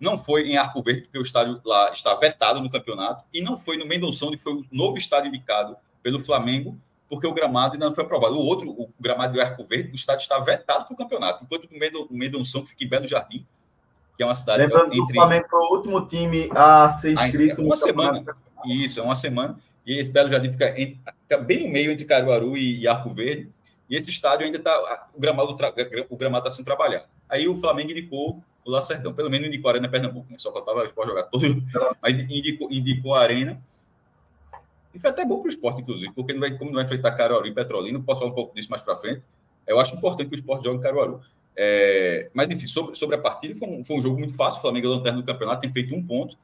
não foi em Arco Verde, porque o estádio lá está vetado no campeonato, e não foi no Mendonção, onde foi o novo estádio indicado pelo Flamengo, porque o gramado ainda não foi aprovado. O outro, o gramado do Arco Verde, o estádio está vetado para o campeonato, enquanto o Mendonção, que fica em Belo Jardim, que é uma cidade. Lembrando entre... que o Flamengo foi o último time a ser inscrito ah, uma semana. Isso, é uma semana. E esse Belo Jardim fica, fica bem no meio entre Caruaru e, Arco Verde. E esse estádio ainda está. O gramado o gramado está sendo trabalhado. Aí o Flamengo indicou o Lacerdão. Pelo menos indicou a Arena Pernambuco. Né? Só faltava o esporte jogar todo. Mas indicou, indicou a Arena. E foi até bom para o esporte, inclusive, porque não vai, como não vai enfrentar Caruaru e Petrolina, posso falar um pouco disso mais para frente. Eu acho importante que o esporte jogue em Caruaru. É, mas, enfim, sobre, sobre a partida, foi um, foi um jogo muito fácil. O Flamengo é lanterna do campeonato, tem feito um ponto.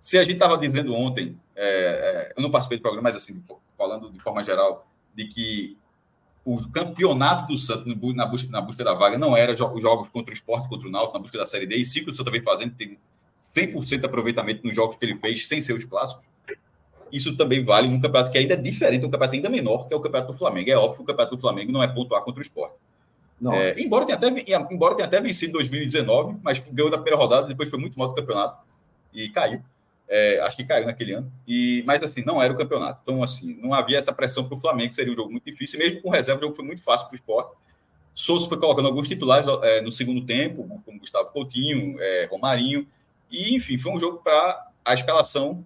Se a gente estava dizendo ontem, é, é, eu não participei do programa, mas assim, falando de forma geral, de que o campeonato do Santos na busca, na busca da vaga não era os jogos contra o esporte, contra o Náutico, na busca da Série D, e ciclo que o Santos vem fazendo, tem 100% de aproveitamento nos jogos que ele fez, sem ser os clássicos. isso também vale num campeonato que ainda é diferente, um campeonato ainda menor, que é o campeonato do Flamengo. É óbvio que o campeonato do Flamengo não é pontuar contra o esporte. É, embora, tenha até, embora tenha até vencido em 2019, mas ganhou na primeira rodada, depois foi muito mal do campeonato e caiu. É, acho que caiu naquele ano. E, mas assim, não era o campeonato. Então, assim, não havia essa pressão para o Flamengo, seria um jogo muito difícil. Mesmo com reserva, o jogo foi muito fácil para o esporte. Souza foi colocando alguns titulares é, no segundo tempo, como Gustavo Coutinho, é, Romarinho. E, enfim, foi um jogo para a escalação.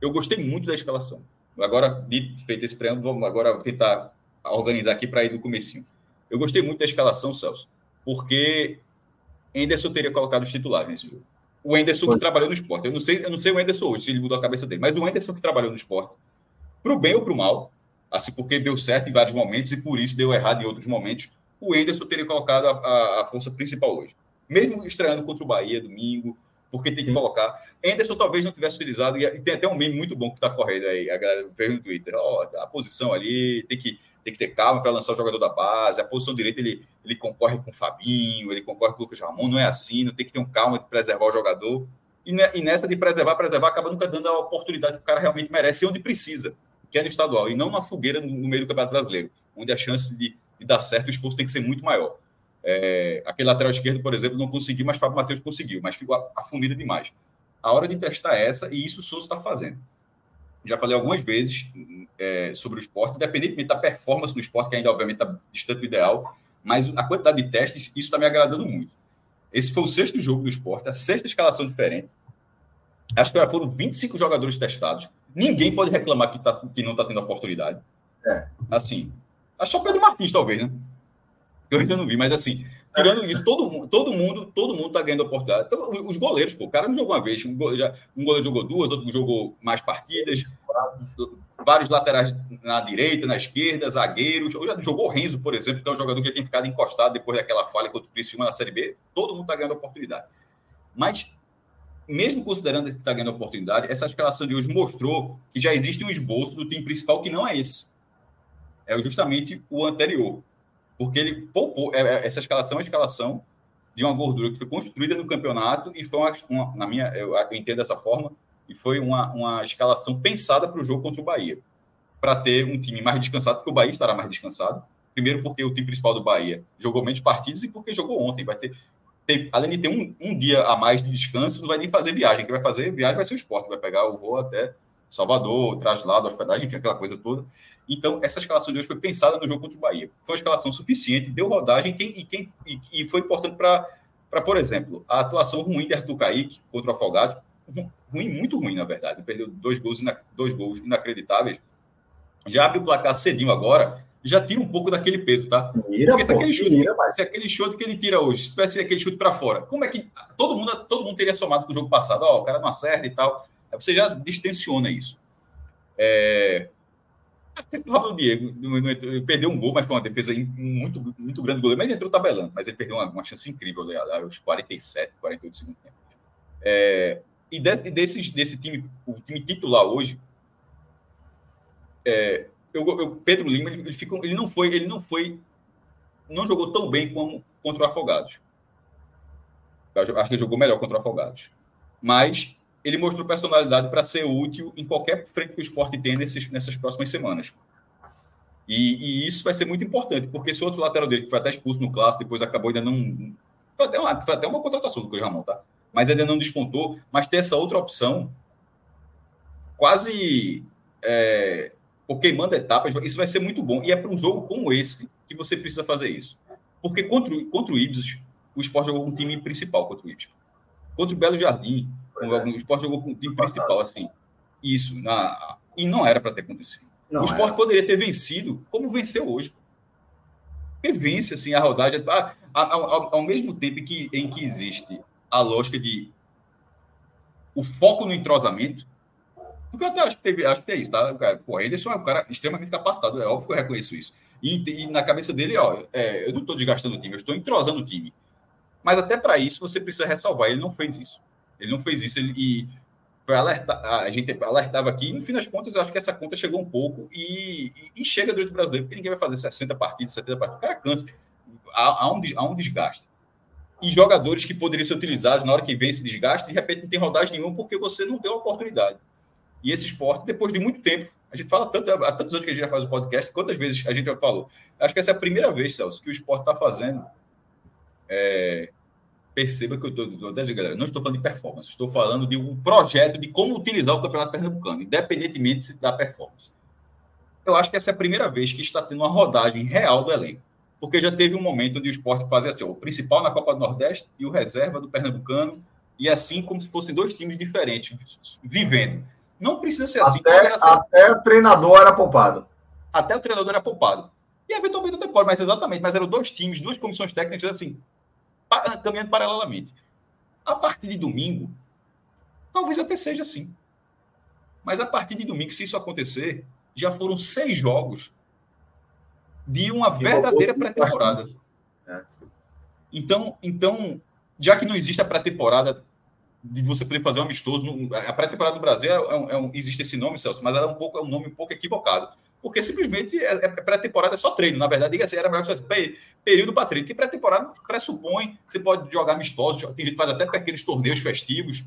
Eu gostei muito da escalação. Agora, feito esse preâmbulo, vamos agora tentar organizar aqui para ir do comecinho. Eu gostei muito da escalação, Celso, porque Enderson teria colocado os titulares nesse jogo. O Enderson que trabalhou no esporte. Eu não sei, eu não sei o Enderson hoje, se ele mudou a cabeça dele, mas o Enderson que trabalhou no esporte, para o bem ou para o mal, assim, porque deu certo em vários momentos e por isso deu errado em outros momentos, o Enderson teria colocado a, a, a força principal hoje. Mesmo estreando contra o Bahia domingo, porque tem Sim. que colocar. Anderson talvez não tivesse utilizado, e tem até um meme muito bom que está correndo aí, a galera fez no Twitter. Ó, oh, a posição ali, tem que tem que ter calma para lançar o jogador da base. A posição direita ele, ele concorre com o Fabinho, ele concorre com o Lucas Ramon, não é assim, não tem que ter um calma de preservar o jogador. E, e nessa de preservar, preservar, acaba nunca dando a oportunidade que o cara realmente merece e onde precisa, que é no estadual, e não uma fogueira no, no meio do Campeonato Brasileiro, onde a chance de, de dar certo, o esforço tem que ser muito maior. É, aquele lateral esquerdo, por exemplo, não conseguiu, mas Fábio Matheus conseguiu, mas ficou afundida demais. A hora de testar essa, e isso o Souza está fazendo já falei algumas vezes é, sobre o esporte, independentemente da performance no esporte, que ainda obviamente está distante do ideal, mas a quantidade de testes, isso está me agradando muito. Esse foi o sexto jogo do esporte, a sexta escalação diferente. Acho que já foram 25 jogadores testados. Ninguém pode reclamar que, tá, que não está tendo oportunidade. É. Assim, acho só Pedro Martins, talvez, né? Eu ainda não vi, mas assim, Tirando isso, todo mundo, todo mundo, todo mundo tá ganhando oportunidade. Então, os goleiros, pô, o cara não jogou uma vez, um goleiro, um goleiro jogou duas, outro jogou mais partidas, vários laterais na direita, na esquerda, zagueiros. Jogou o Renzo, por exemplo, que é um jogador que já tem ficado encostado depois daquela falha contra o Criciúma na Série B. Todo mundo tá ganhando oportunidade. Mas, mesmo considerando que está ganhando oportunidade, essa escalação de hoje mostrou que já existe um esboço do time principal que não é esse. É justamente o anterior porque ele poupou. É, é, essa escalação é uma escalação de uma gordura que foi construída no campeonato e foi uma, uma na minha, eu, eu, entendo dessa forma, e foi uma, uma escalação pensada para o jogo contra o Bahia, para ter um time mais descansado, porque o Bahia estará mais descansado. Primeiro, porque o time principal do Bahia jogou menos partidas e porque jogou ontem. Vai ter, ter além de ter um, um dia a mais de descanso, não vai nem fazer viagem. Quem vai fazer viagem vai ser o esporte, vai pegar o voo até Salvador, traslado, hospedagem, enfim, aquela coisa toda. Então, essa escalação de hoje foi pensada no jogo contra o Bahia. Foi uma escalação suficiente, deu rodagem quem, e, quem, e, e foi importante para, por exemplo, a atuação ruim de Arthur Kaique contra o Afogados. Ruim, muito ruim, na verdade. Ele perdeu dois gols, dois gols inacreditáveis. Já abre o placar cedinho agora, já tira um pouco daquele peso, tá? Mira, Porque se, pô, aquele chute, mira, mas... se aquele chute que ele tira hoje, se tivesse aquele chute para fora, como é que todo mundo, todo mundo teria somado com o jogo passado? Ó, oh, o cara não acerta e tal. Aí você já distensiona isso. É... Pablo Diego perdeu um gol, mas foi uma defesa muito, muito grande do goleiro, mas ele entrou tabelando, mas ele perdeu uma, uma chance incrível aos 47, 48 segundos tempo. É... E de, desse, desse time, o time titular hoje, é... eu, eu, Pedro Lima, ele, ele, ficou, ele não foi, ele não foi, não jogou tão bem como contra o Afogados. Eu acho que ele jogou melhor contra o Afogados. Mas ele mostrou personalidade para ser útil em qualquer frente que o esporte tem nesses, nessas próximas semanas. E, e, isso vai ser muito importante, porque se o outro lateral dele, que foi até expulso no clássico, depois acabou ainda não. Foi até uma, foi até uma contratação do Coelho Ramon, tá? Mas ainda não despontou. Mas ter essa outra opção, quase. É, por queimando etapas, isso vai ser muito bom. E é para um jogo como esse que você precisa fazer isso. Porque contra, contra o Ibis, o esporte jogou o time principal contra o Ibis. Contra o Belo Jardim, o esporte jogou com o time principal, assim. Isso. Na, e não era para ter acontecido. Não o esporte era. poderia ter vencido como venceu hoje. Porque vence, assim, a rodagem. Ao, ao, mesmo tempo que, em que existe a lógica de o foco no entrosamento, porque eu até acho que teve, acho que é isso, tá? Cara, pô, Anderson é um cara extremamente capacitado, é óbvio que eu reconheço isso. E, e na cabeça dele, ó, é, eu não estou desgastando o time, eu estou entrosando o time. Mas até para isso você precisa ressalvar, ele não fez isso. Ele não fez isso ele, e alertar, a gente alertava aqui, e no fim das contas, eu acho que essa conta chegou um pouco e, e, e chega durante o brasileiro, porque ninguém vai fazer 60 partidas, 70 partidas, o cara cansa. Há, há, um, há um desgaste. E jogadores que poderiam ser utilizados na hora que vem esse desgaste, de repente não tem rodagem nenhuma porque você não deu a oportunidade. E esse esporte, depois de muito tempo, a gente fala tanto, há tantos anos que a gente já faz o podcast, quantas vezes a gente já falou. Acho que essa é a primeira vez, Celso, que o esporte está fazendo. É, perceba que eu estou galera, não estou falando de performance, estou falando de um projeto de como utilizar o Campeonato Pernambucano, independentemente da performance. Eu acho que essa é a primeira vez que está tendo uma rodagem real do elenco. Porque já teve um momento onde o esporte fazia assim, ó, o principal na Copa do Nordeste e o reserva do Pernambucano, e assim como se fossem dois times diferentes, vivendo. Não precisa ser assim. Até, ser. até o treinador era poupado. Até o treinador era poupado. E eventualmente até pode, mas exatamente, mas eram dois times, duas comissões técnicas assim, caminhando paralelamente. A partir de domingo, talvez até seja assim. Mas a partir de domingo, se isso acontecer, já foram seis jogos de uma verdadeira pré-temporada. É. Então, então, já que não existe a pré-temporada de você poder fazer um amistoso. A pré-temporada do Brasil é, é um, existe esse nome, Celso, mas ela é um pouco é um nome um pouco equivocado. Porque simplesmente é, é pré-temporada é só treino. Na verdade, diga assim, era melhor que período para treino. Porque pré-temporada pressupõe, você pode jogar amistosos, tem gente que faz até pequenos torneios festivos.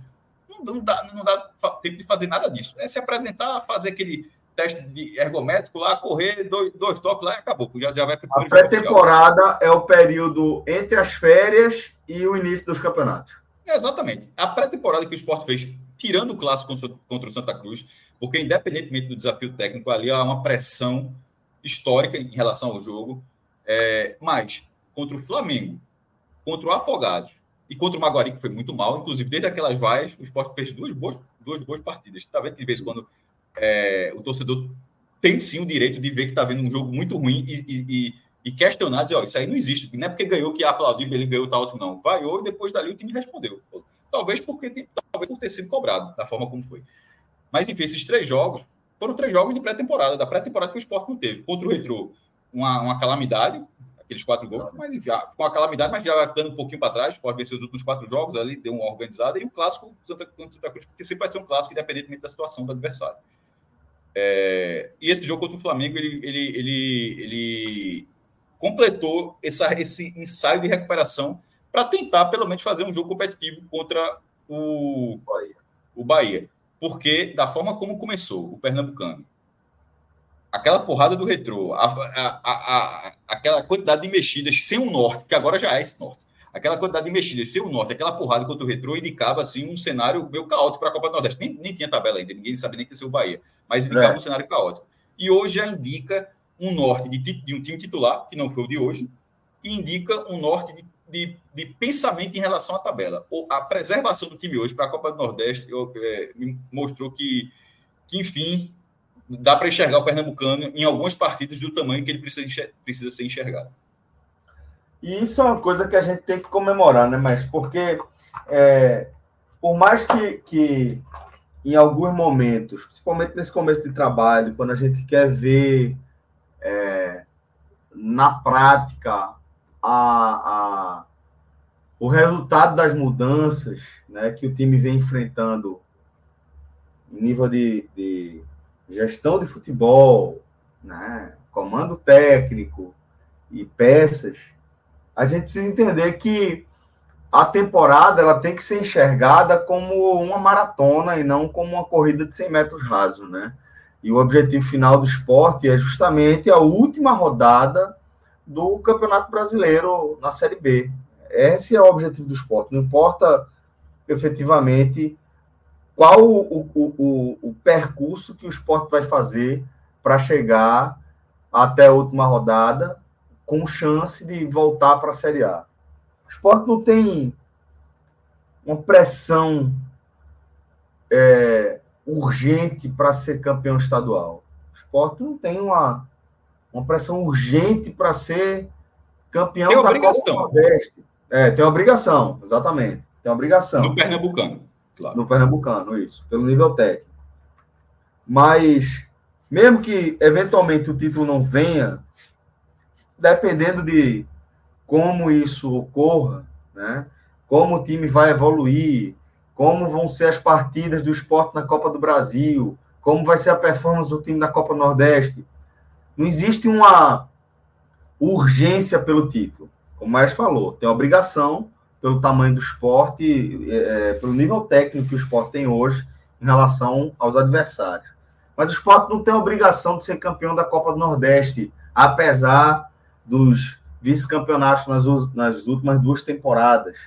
Não, não, dá, não dá tempo de fazer nada disso. É se apresentar, fazer aquele teste de ergométrico lá, correr, dois, dois toques lá e acabou. Já, já vai A pré-temporada é o período entre as férias e o início dos campeonatos. Exatamente. A pré-temporada que o esporte fez, tirando o clássico contra, o Santa Cruz, porque independentemente do desafio técnico, ali há uma pressão histórica em relação ao jogo. É, mas contra o Flamengo, contra o Afogados e contra o Maguari, que foi muito mal, inclusive desde aquelas vaias, o esporte fez duas boas, duas boas partidas. Está vendo que de vez em quando é, o torcedor tem sim o direito de ver que está vendo um jogo muito ruim e, e, e questionar, dizer, ó, isso aí não existe. Não é porque ganhou que aplaudiu, ele ganhou tal outro, não. Vaiou e depois dali o time respondeu. Talvez porque talvez por ter sido cobrado, da forma como foi. Mas, enfim, esses três jogos foram três jogos de pré-temporada, da pré-temporada que o esporte não teve. Contra o Retrô, uma, uma calamidade, aqueles quatro gols, mas enfim, ah, com a calamidade, mas já ficando um pouquinho para trás, pode ver se os últimos quatro jogos ali deu uma organizada, e o clássico Santa, Santa Cruz, porque sempre vai ser um clássico, independentemente da situação do adversário. É, e esse jogo contra o Flamengo, ele, ele, ele, ele completou essa, esse ensaio de recuperação para tentar, pelo menos, fazer um jogo competitivo contra o Bahia. o Bahia. Porque, da forma como começou o Pernambucano, aquela porrada do retrô, a, a, a, aquela quantidade de mexidas sem um norte, que agora já é esse norte, aquela quantidade de mexidas sem um norte, aquela porrada contra o retrô, indicava assim, um cenário meio caótico para a Copa do Nordeste. Nem, nem tinha tabela ainda, ninguém sabia nem que ia ser o Bahia, mas indicava é. um cenário caótico. E hoje já indica um norte de, de, um time titular, que não foi o de hoje, e indica um norte de, de, de pensamento em relação à tabela. A preservação do time hoje para a Copa do Nordeste eu, é, me mostrou que, que, enfim, dá para enxergar o Pernambucano em algumas partidas do tamanho que ele precisa, precisa ser enxergado. E isso é uma coisa que a gente tem que comemorar, né? Mas porque, é, por mais que, que em alguns momentos, principalmente nesse começo de trabalho, quando a gente quer ver é, na prática, a, a, o resultado das mudanças né, que o time vem enfrentando em nível de, de gestão de futebol, né, comando técnico e peças, a gente precisa entender que a temporada ela tem que ser enxergada como uma maratona e não como uma corrida de 100 metros rasos, né? E o objetivo final do esporte é justamente a última rodada do Campeonato Brasileiro na Série B. Esse é o objetivo do esporte. Não importa efetivamente qual o, o, o, o percurso que o esporte vai fazer para chegar até a última rodada com chance de voltar para a Série A. O esporte não tem uma pressão é, urgente para ser campeão estadual. O esporte não tem uma, uma pressão urgente para ser campeão tem da obrigação. Copa Nordeste. É, tem obrigação, exatamente. Tem obrigação. No Pernambucano, claro. No Pernambucano, isso, pelo nível técnico. Mas, mesmo que eventualmente o título não venha, dependendo de como isso ocorra, né? como o time vai evoluir, como vão ser as partidas do esporte na Copa do Brasil, como vai ser a performance do time da Copa Nordeste. Não existe uma urgência pelo título. O Maestro falou, tem obrigação, pelo tamanho do esporte, é, é, pelo nível técnico que o esporte tem hoje, em relação aos adversários. Mas o esporte não tem obrigação de ser campeão da Copa do Nordeste, apesar dos vice-campeonatos nas, nas últimas duas temporadas.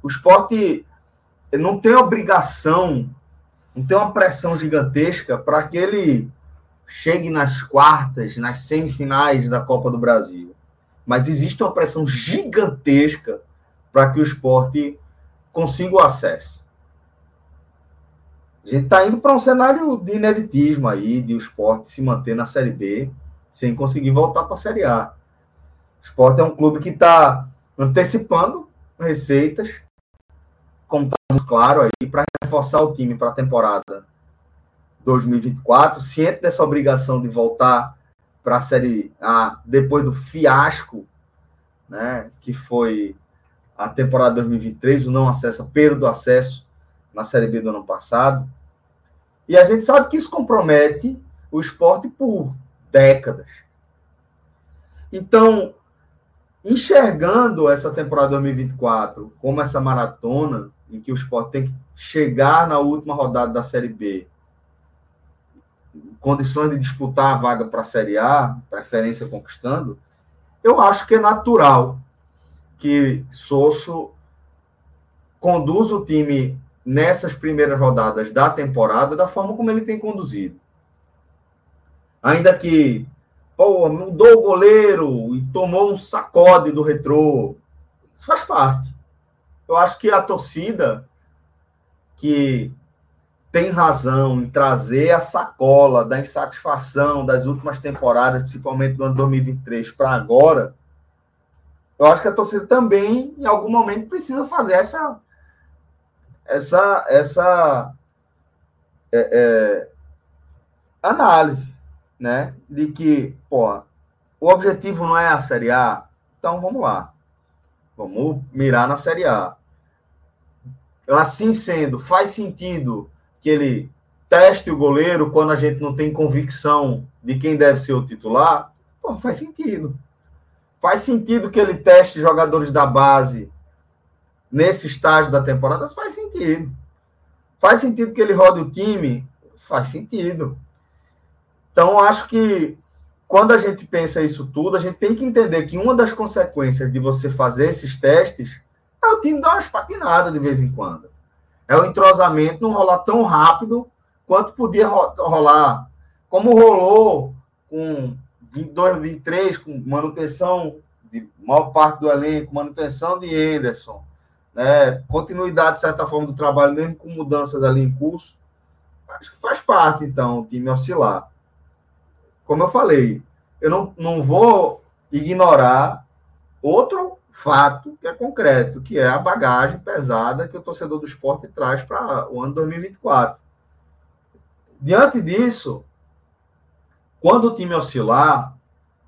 O esporte não tem obrigação, não tem uma pressão gigantesca para que ele chegue nas quartas, nas semifinais da Copa do Brasil. Mas existe uma pressão gigantesca para que o esporte consiga o acesso. A gente está indo para um cenário de ineditismo aí, de o esporte se manter na Série B sem conseguir voltar para a Série A. O esporte é um clube que está antecipando receitas, como está muito claro aí, para reforçar o time para a temporada 2024, ciente dessa obrigação de voltar para a Série A depois do fiasco né, que foi a temporada 2023, o não acesso, a perda do acesso na Série B do ano passado. E a gente sabe que isso compromete o esporte por décadas. Então, enxergando essa temporada 2024 como essa maratona, em que o esporte tem que chegar na última rodada da Série B, condições de disputar a vaga para a Série A, preferência conquistando, eu acho que é natural que Sosso conduza o time nessas primeiras rodadas da temporada da forma como ele tem conduzido. Ainda que pô, mudou o goleiro e tomou um sacode do retrô, isso faz parte. Eu acho que a torcida que tem razão em trazer a sacola da insatisfação das últimas temporadas, principalmente do ano 2023 para agora, eu acho que a torcida também, em algum momento, precisa fazer essa essa essa é, é, análise, né, de que, pô, o objetivo não é a Série A, então vamos lá, vamos mirar na Série A. Assim sendo, faz sentido que ele teste o goleiro quando a gente não tem convicção de quem deve ser o titular? Pô, faz sentido. Faz sentido que ele teste jogadores da base nesse estágio da temporada? Faz sentido. Faz sentido que ele rode o time? Faz sentido. Então, acho que quando a gente pensa isso tudo, a gente tem que entender que uma das consequências de você fazer esses testes é o time dar umas patinadas de vez em quando é o entrosamento não rolar tão rápido quanto podia rolar, como rolou com 22, 23, com manutenção de maior parte do elenco, manutenção de Anderson, né? continuidade, de certa forma, do trabalho, mesmo com mudanças ali em curso. Acho que faz parte, então, o time oscilar. Como eu falei, eu não, não vou ignorar outro fato que é concreto, que é a bagagem pesada que o torcedor do esporte traz para o ano 2024. Diante disso, quando o time oscilar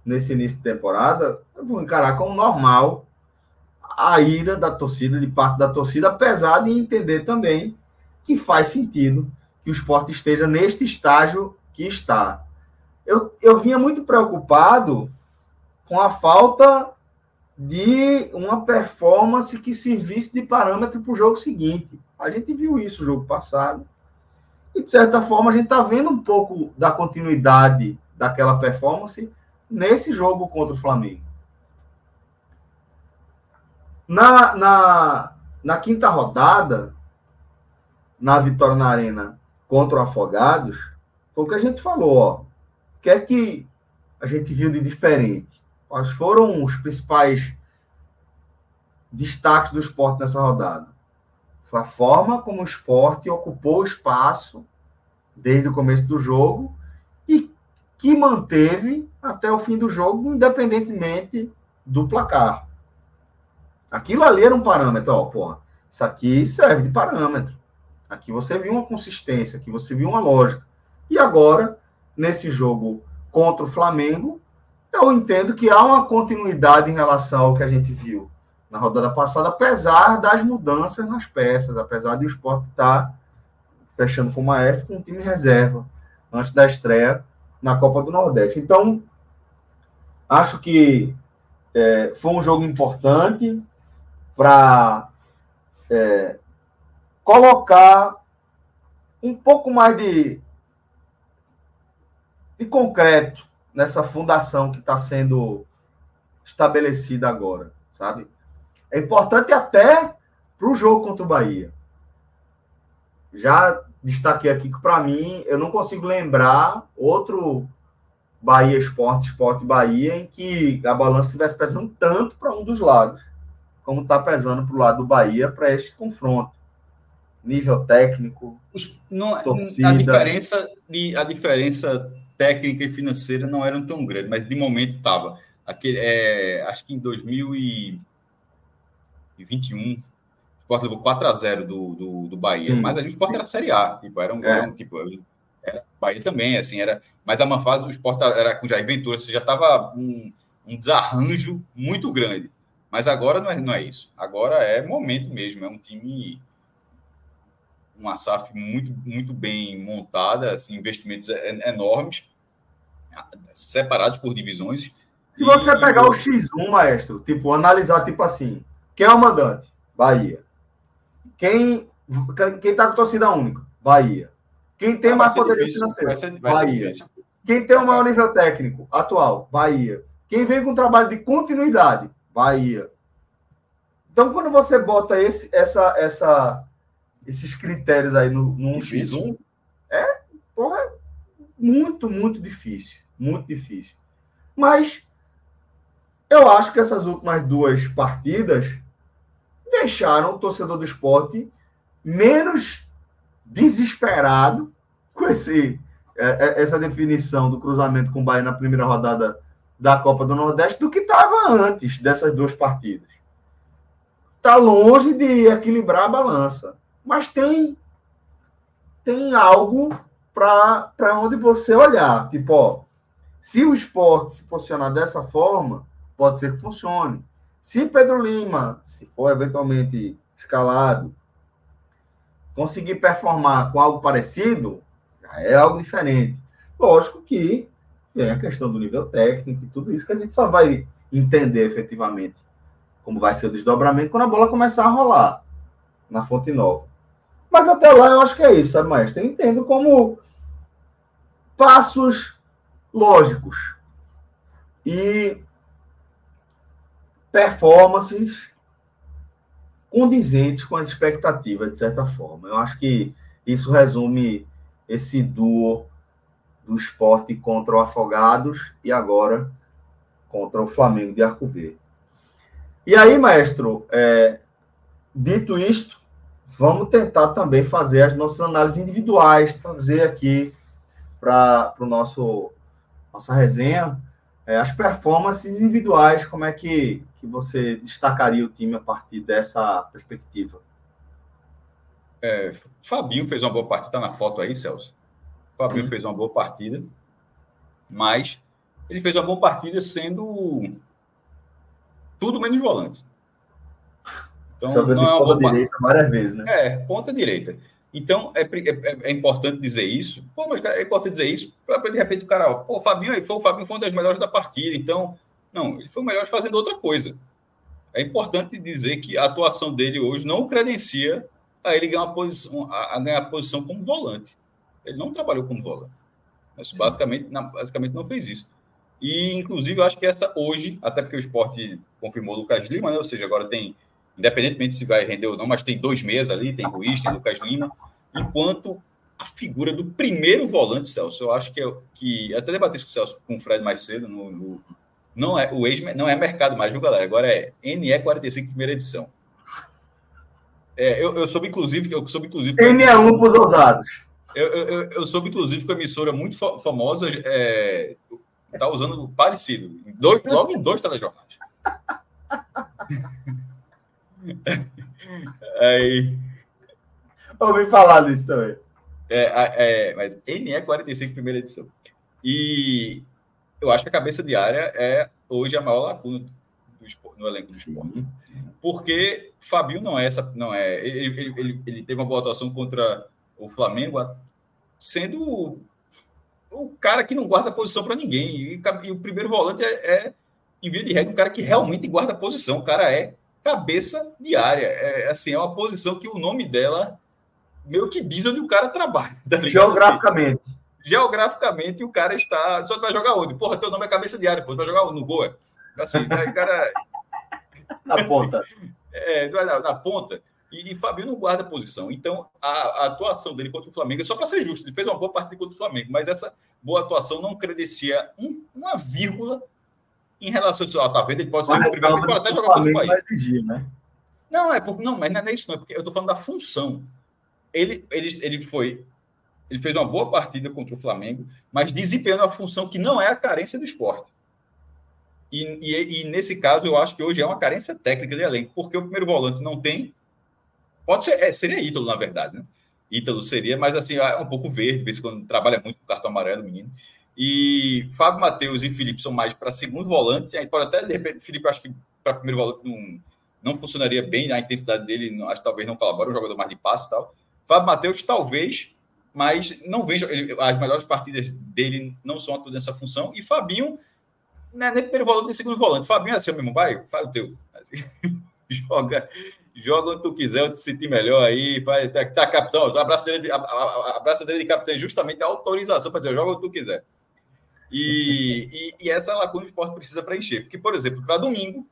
nesse início de temporada, eu vou encarar como normal a ira da torcida, de parte da torcida, apesar de entender também que faz sentido que o esporte esteja neste estágio que está. Eu, eu vinha muito preocupado com a falta de uma performance que servisse de parâmetro para o jogo seguinte. A gente viu isso no jogo passado. E, de certa forma, a gente está vendo um pouco da continuidade daquela performance nesse jogo contra o Flamengo. Na, na, na quinta rodada, na vitória na Arena contra o Afogados, foi o que a gente falou. O que é que a gente viu de diferente? Quais foram os principais destaques do esporte nessa rodada? Foi a forma como o esporte ocupou o espaço desde o começo do jogo e que manteve até o fim do jogo, independentemente do placar. Aquilo ali era um parâmetro, ó, porra, isso aqui serve de parâmetro. Aqui você viu uma consistência, aqui você viu uma lógica. E agora, nesse jogo contra o Flamengo, eu entendo que há uma continuidade em relação ao que a gente viu na rodada passada, apesar das mudanças nas peças, apesar de o esporte estar fechando com o Maestro com um time reserva antes da estreia na Copa do Nordeste. Então, acho que é, foi um jogo importante para é, colocar um pouco mais de, de concreto nessa fundação que está sendo estabelecida agora, sabe? É importante até para o jogo contra o Bahia. Já destaquei aqui que, para mim, eu não consigo lembrar outro Bahia Esporte, Esporte Bahia, em que a balança estivesse pesando tanto para um dos lados, como está pesando para o lado do Bahia para este confronto. Nível técnico, não, torcida. A diferença, de, a diferença técnica e financeira não eram tão grande, mas de momento estava. É, acho que em 2021, o Sport levou 4 a 0 do, do, do Bahia, Sim. mas ali o Sport era Série A, tipo, era um, é. era um tipo, era, Bahia também, assim, era. Mas a fase do Sport era com Jair Ventura, você já estava um, um desarranjo muito grande. Mas agora não é, não é isso. Agora é momento mesmo, é um time uma SAF muito, muito bem montada, assim, investimentos enormes, separados por divisões. Se e, você pegar e... o X1, maestro, tipo, analisar, tipo assim, quem é o mandante? Bahia. Quem, quem tá com torcida única? Bahia. Quem tem mais poder financeiro? Vai ser, Bahia. Quem tem o maior nível técnico atual? Bahia. Quem vem com trabalho de continuidade? Bahia. Então, quando você bota esse, essa, essa, esses critérios aí no, no X1, é porra, muito, muito difícil. Muito difícil. Mas eu acho que essas últimas duas partidas deixaram o torcedor do esporte menos desesperado com esse, é, é, essa definição do cruzamento com o Bahia na primeira rodada da Copa do Nordeste do que estava antes dessas duas partidas. Está longe de equilibrar a balança, mas tem tem algo para onde você olhar. Tipo, ó, se o esporte se posicionar dessa forma, pode ser que funcione. Se Pedro Lima, se for eventualmente escalado, conseguir performar com algo parecido, já é algo diferente. Lógico que tem a questão do nível técnico e tudo isso que a gente só vai entender efetivamente como vai ser o desdobramento quando a bola começar a rolar na Fonte Nova. Mas até lá eu acho que é isso, sabe, Maestro? Eu entendo como passos lógicos e performances condizentes com as expectativas, de certa forma. Eu acho que isso resume esse duo do esporte contra o Afogados e agora contra o Flamengo de Arco Verde. E aí, maestro, é, dito isto, vamos tentar também fazer as nossas análises individuais, trazer aqui para o nosso nossa resenha é, as performances individuais, como é que, que você destacaria o time a partir dessa perspectiva? É, Fabinho fez uma boa partida, tá na foto aí, Celso. Fabinho Sim. fez uma boa partida, mas ele fez uma boa partida sendo tudo menos volante. Então, Jogando não é uma ponta direita várias vezes, né? É, ponta direita. Então, é, é, é, importante dizer isso. Pô, mas é importante dizer isso para de repente o cara, ó, pô, o Fabinho, foi, o Fabinho foi uma das melhores da partida. Então, não, ele foi o melhor fazendo outra coisa. É importante dizer que a atuação dele hoje não credencia a ele ganhar uma posição, a, a ganhar posição como volante. Ele não trabalhou como volante. Mas basicamente, não, basicamente não fez isso. E, inclusive, eu acho que essa hoje, até porque o esporte confirmou o Lucas Lima, né? ou seja, agora tem independentemente se vai render ou não, mas tem dois meses ali, tem Ruiz, tem Lucas Lima, enquanto a figura do primeiro volante, Celso, eu acho que, é, que até debati isso com o Celso, com o Fred mais cedo, no, no, não é o ex não é mercado mais, viu, galera? Agora é NE45 primeira edição. É, eu, eu soube, inclusive, eu soube, inclusive. NE1 para os ousados. Eu, eu, eu, soube, inclusive, que a emissora muito famosa está é, tá usando parecido. Dois, logo em dois telejornais. Aí. Ouvi falar disso também. É, é, mas NE 45, primeira edição. E eu acho que a cabeça de área é hoje a maior lacuna do esporte, no elenco do esporte. Porque Fabio não é essa. Não é, ele, ele, ele teve uma boa atuação contra o Flamengo, sendo o, o cara que não guarda posição para ninguém. E, e, o primeiro volante é, é, em via de regra, um cara que realmente guarda posição. O cara é cabeça de área. É, assim, é uma posição que o nome dela meio que diz onde o cara trabalha. Tá Geograficamente. Assim, geograficamente, o cara está. Só vai jogar onde? Porra, teu nome é cabeça de área, pô, tu vai jogar no gol. É? Assim, o cara. na ponta. É, na, na ponta. E, e Fabinho não guarda posição. Então, a, a, atuação dele contra o Flamengo, só para ser justo, ele fez uma boa partida contra o Flamengo, mas essa boa atuação não credencia um, uma vírgula em relação ao. Ah, tá vendo? Ele pode ser o primeiro, ele pode até jogar contra o país. Exigir, né? Não, é porque, não, mas não é isso, não, é porque eu estou falando da função. Ele, ele, ele foi. Ele fez uma boa partida contra o Flamengo, mas desempenhando a função que não é a carência do esporte. E, e, e, nesse caso, eu acho que hoje é uma carência técnica de elenco, porque o primeiro volante não tem Pode ser, é, seria Ítalo, na verdade, né? Ítalo seria, mas assim, é um pouco verde, vez quando trabalha muito com cartão amarelo, menino. E Fábio Matheus e Felipe são mais para segundo volante. Aí pode até, de repente, Felipe, acho que para primeiro volante não, não funcionaria bem, a intensidade dele, acho que talvez não colabore, um jogador mais de passe e tal. Fábio Matheus, talvez, mas não vejo. Ele, as melhores partidas dele não são atuando nessa função. E Fabinho, né, nem primeiro volante, nem segundo volante. Fabinho é assim mesmo, vai, faz o teu. Joga joga onde tu quiser, onde tu sentir melhor aí, vai, tá, tá capitão, a braçadeira de, a, de capitão é justamente a autorização para dizer, joga onde tu quiser. E, e, e essa lacuna o esporte precisa preencher. Porque, por exemplo, para domingo,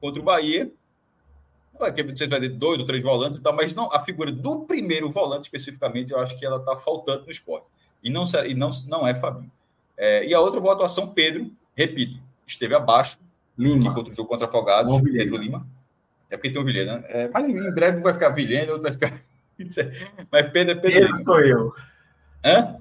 contra o Bahia, se vai ter dois ou três volantes e tal, mas não, a figura do primeiro volante, especificamente, eu acho que ela está faltando no esporte. E não, e não, não é Fabinho. É, e a outra boa atuação, Pedro, repito, esteve abaixo Lima. contra o jogo contra Afogados, Pedro Lima é porque tem um Vilhena. Né? É, mas em breve vai ficar Vilhena, outro vai ficar. mas Pedro é Pedro. Pedro sou eu. Hã?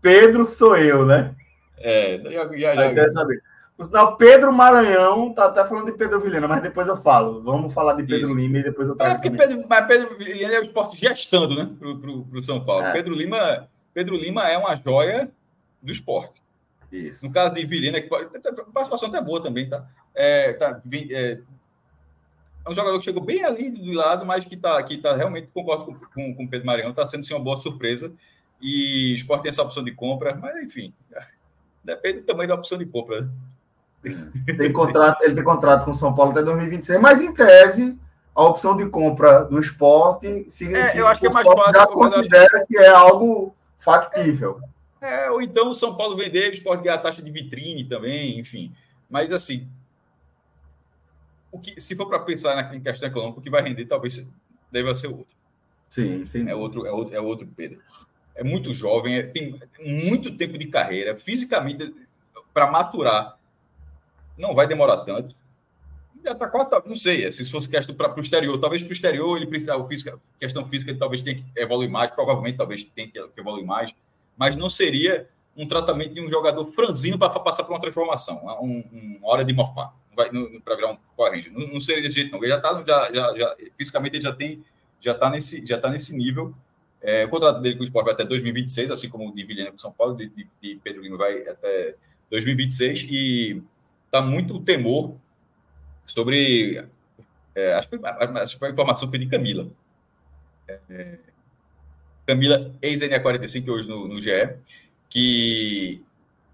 Pedro sou eu, né? É, já, já, já. Quer saber. Não, Pedro Maranhão tá até falando de Pedro Vilhena, mas depois eu falo. Vamos falar de Pedro Isso. Lima e depois eu trago. É porque Pedro, mas Pedro Vilhena é o esporte gestando, né? Pro, pro, pro São Paulo. É. Pedro Lima, Pedro Lima é uma joia do esporte. Isso. No caso de Vilhena, que participação até boa também, tá? É, tá é, é um jogador que chegou bem ali do lado, mas que está que tá realmente, concordo com, com o Pedro Mariano, está sendo sim, uma boa surpresa. E o Sport tem essa opção de compra, mas enfim, depende do tamanho da opção de compra. Né? Tem contrato, ele tem contrato com o São Paulo até 2026, mas em tese, a opção de compra do esporte significa é, eu acho que, é mais fácil, já considera que... que é algo factível. É, ou então o São Paulo vender, o esporte ganhar a taxa de vitrine também, enfim. Mas assim, o que, se for para pensar na, questão econômica, o que vai render talvez deva ser outro. Sim, sim. É outro, é outro, é outro Pedro. É muito jovem, é, tem muito tempo de carreira, fisicamente, para maturar, não vai demorar tanto. Já está quase, não sei, é, se fosse questão para o exterior, talvez para o exterior ele precisa, física, questão física, ele talvez tenha que evoluir mais, provavelmente talvez tenha que evoluir mais, mas não seria um tratamento de um jogador franzino para passar por uma transformação, um, uma hora de mofar para virar um Ranger. Não, não, seria desse jeito, não. Ele já está, já, já, já, fisicamente ele já tem, já está nesse, já tá nesse nível. É, o contrato dele com o Sport vai até 2026, assim como o de Vilhena com São Paulo, de, de, de Pedro Lima vai até 2026, e está muito temor sobre. É, acho, que foi, acho que foi a informação que foi de Camila. É, Camila, ex-NA45, hoje no, no GE, que.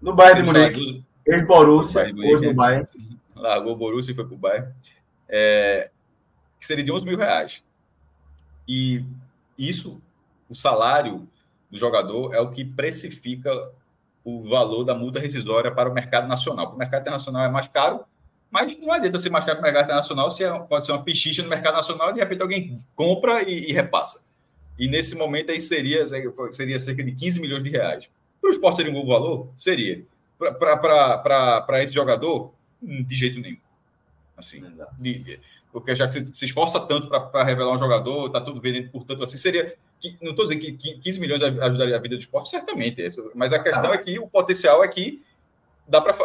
No Bayern de Munique. Ex-Borussia, hoje no Bayern largou o Borussia e foi para o Bayern, é, que seria de 11 mil reais. E isso, o salário do jogador é o que precifica o valor da multa rescisória para o mercado nacional. o mercado internacional é mais caro, mas não adianta ser mais caro para o mercado internacional se é, pode ser uma pichicha no mercado nacional e de repente alguém compra e, e repassa. E nesse momento aí seria, seria cerca de 15 milhões de reais. Para o esporte seria um bom valor? Seria. Para esse jogador, de jeito nenhum. Assim, de, porque já que você se esforça tanto para revelar um jogador, está tudo vendendo, portanto, assim, seria. Não estou dizendo que 15 milhões ajudaria a vida do esporte, certamente. Mas a questão ah. é que o potencial é que dá para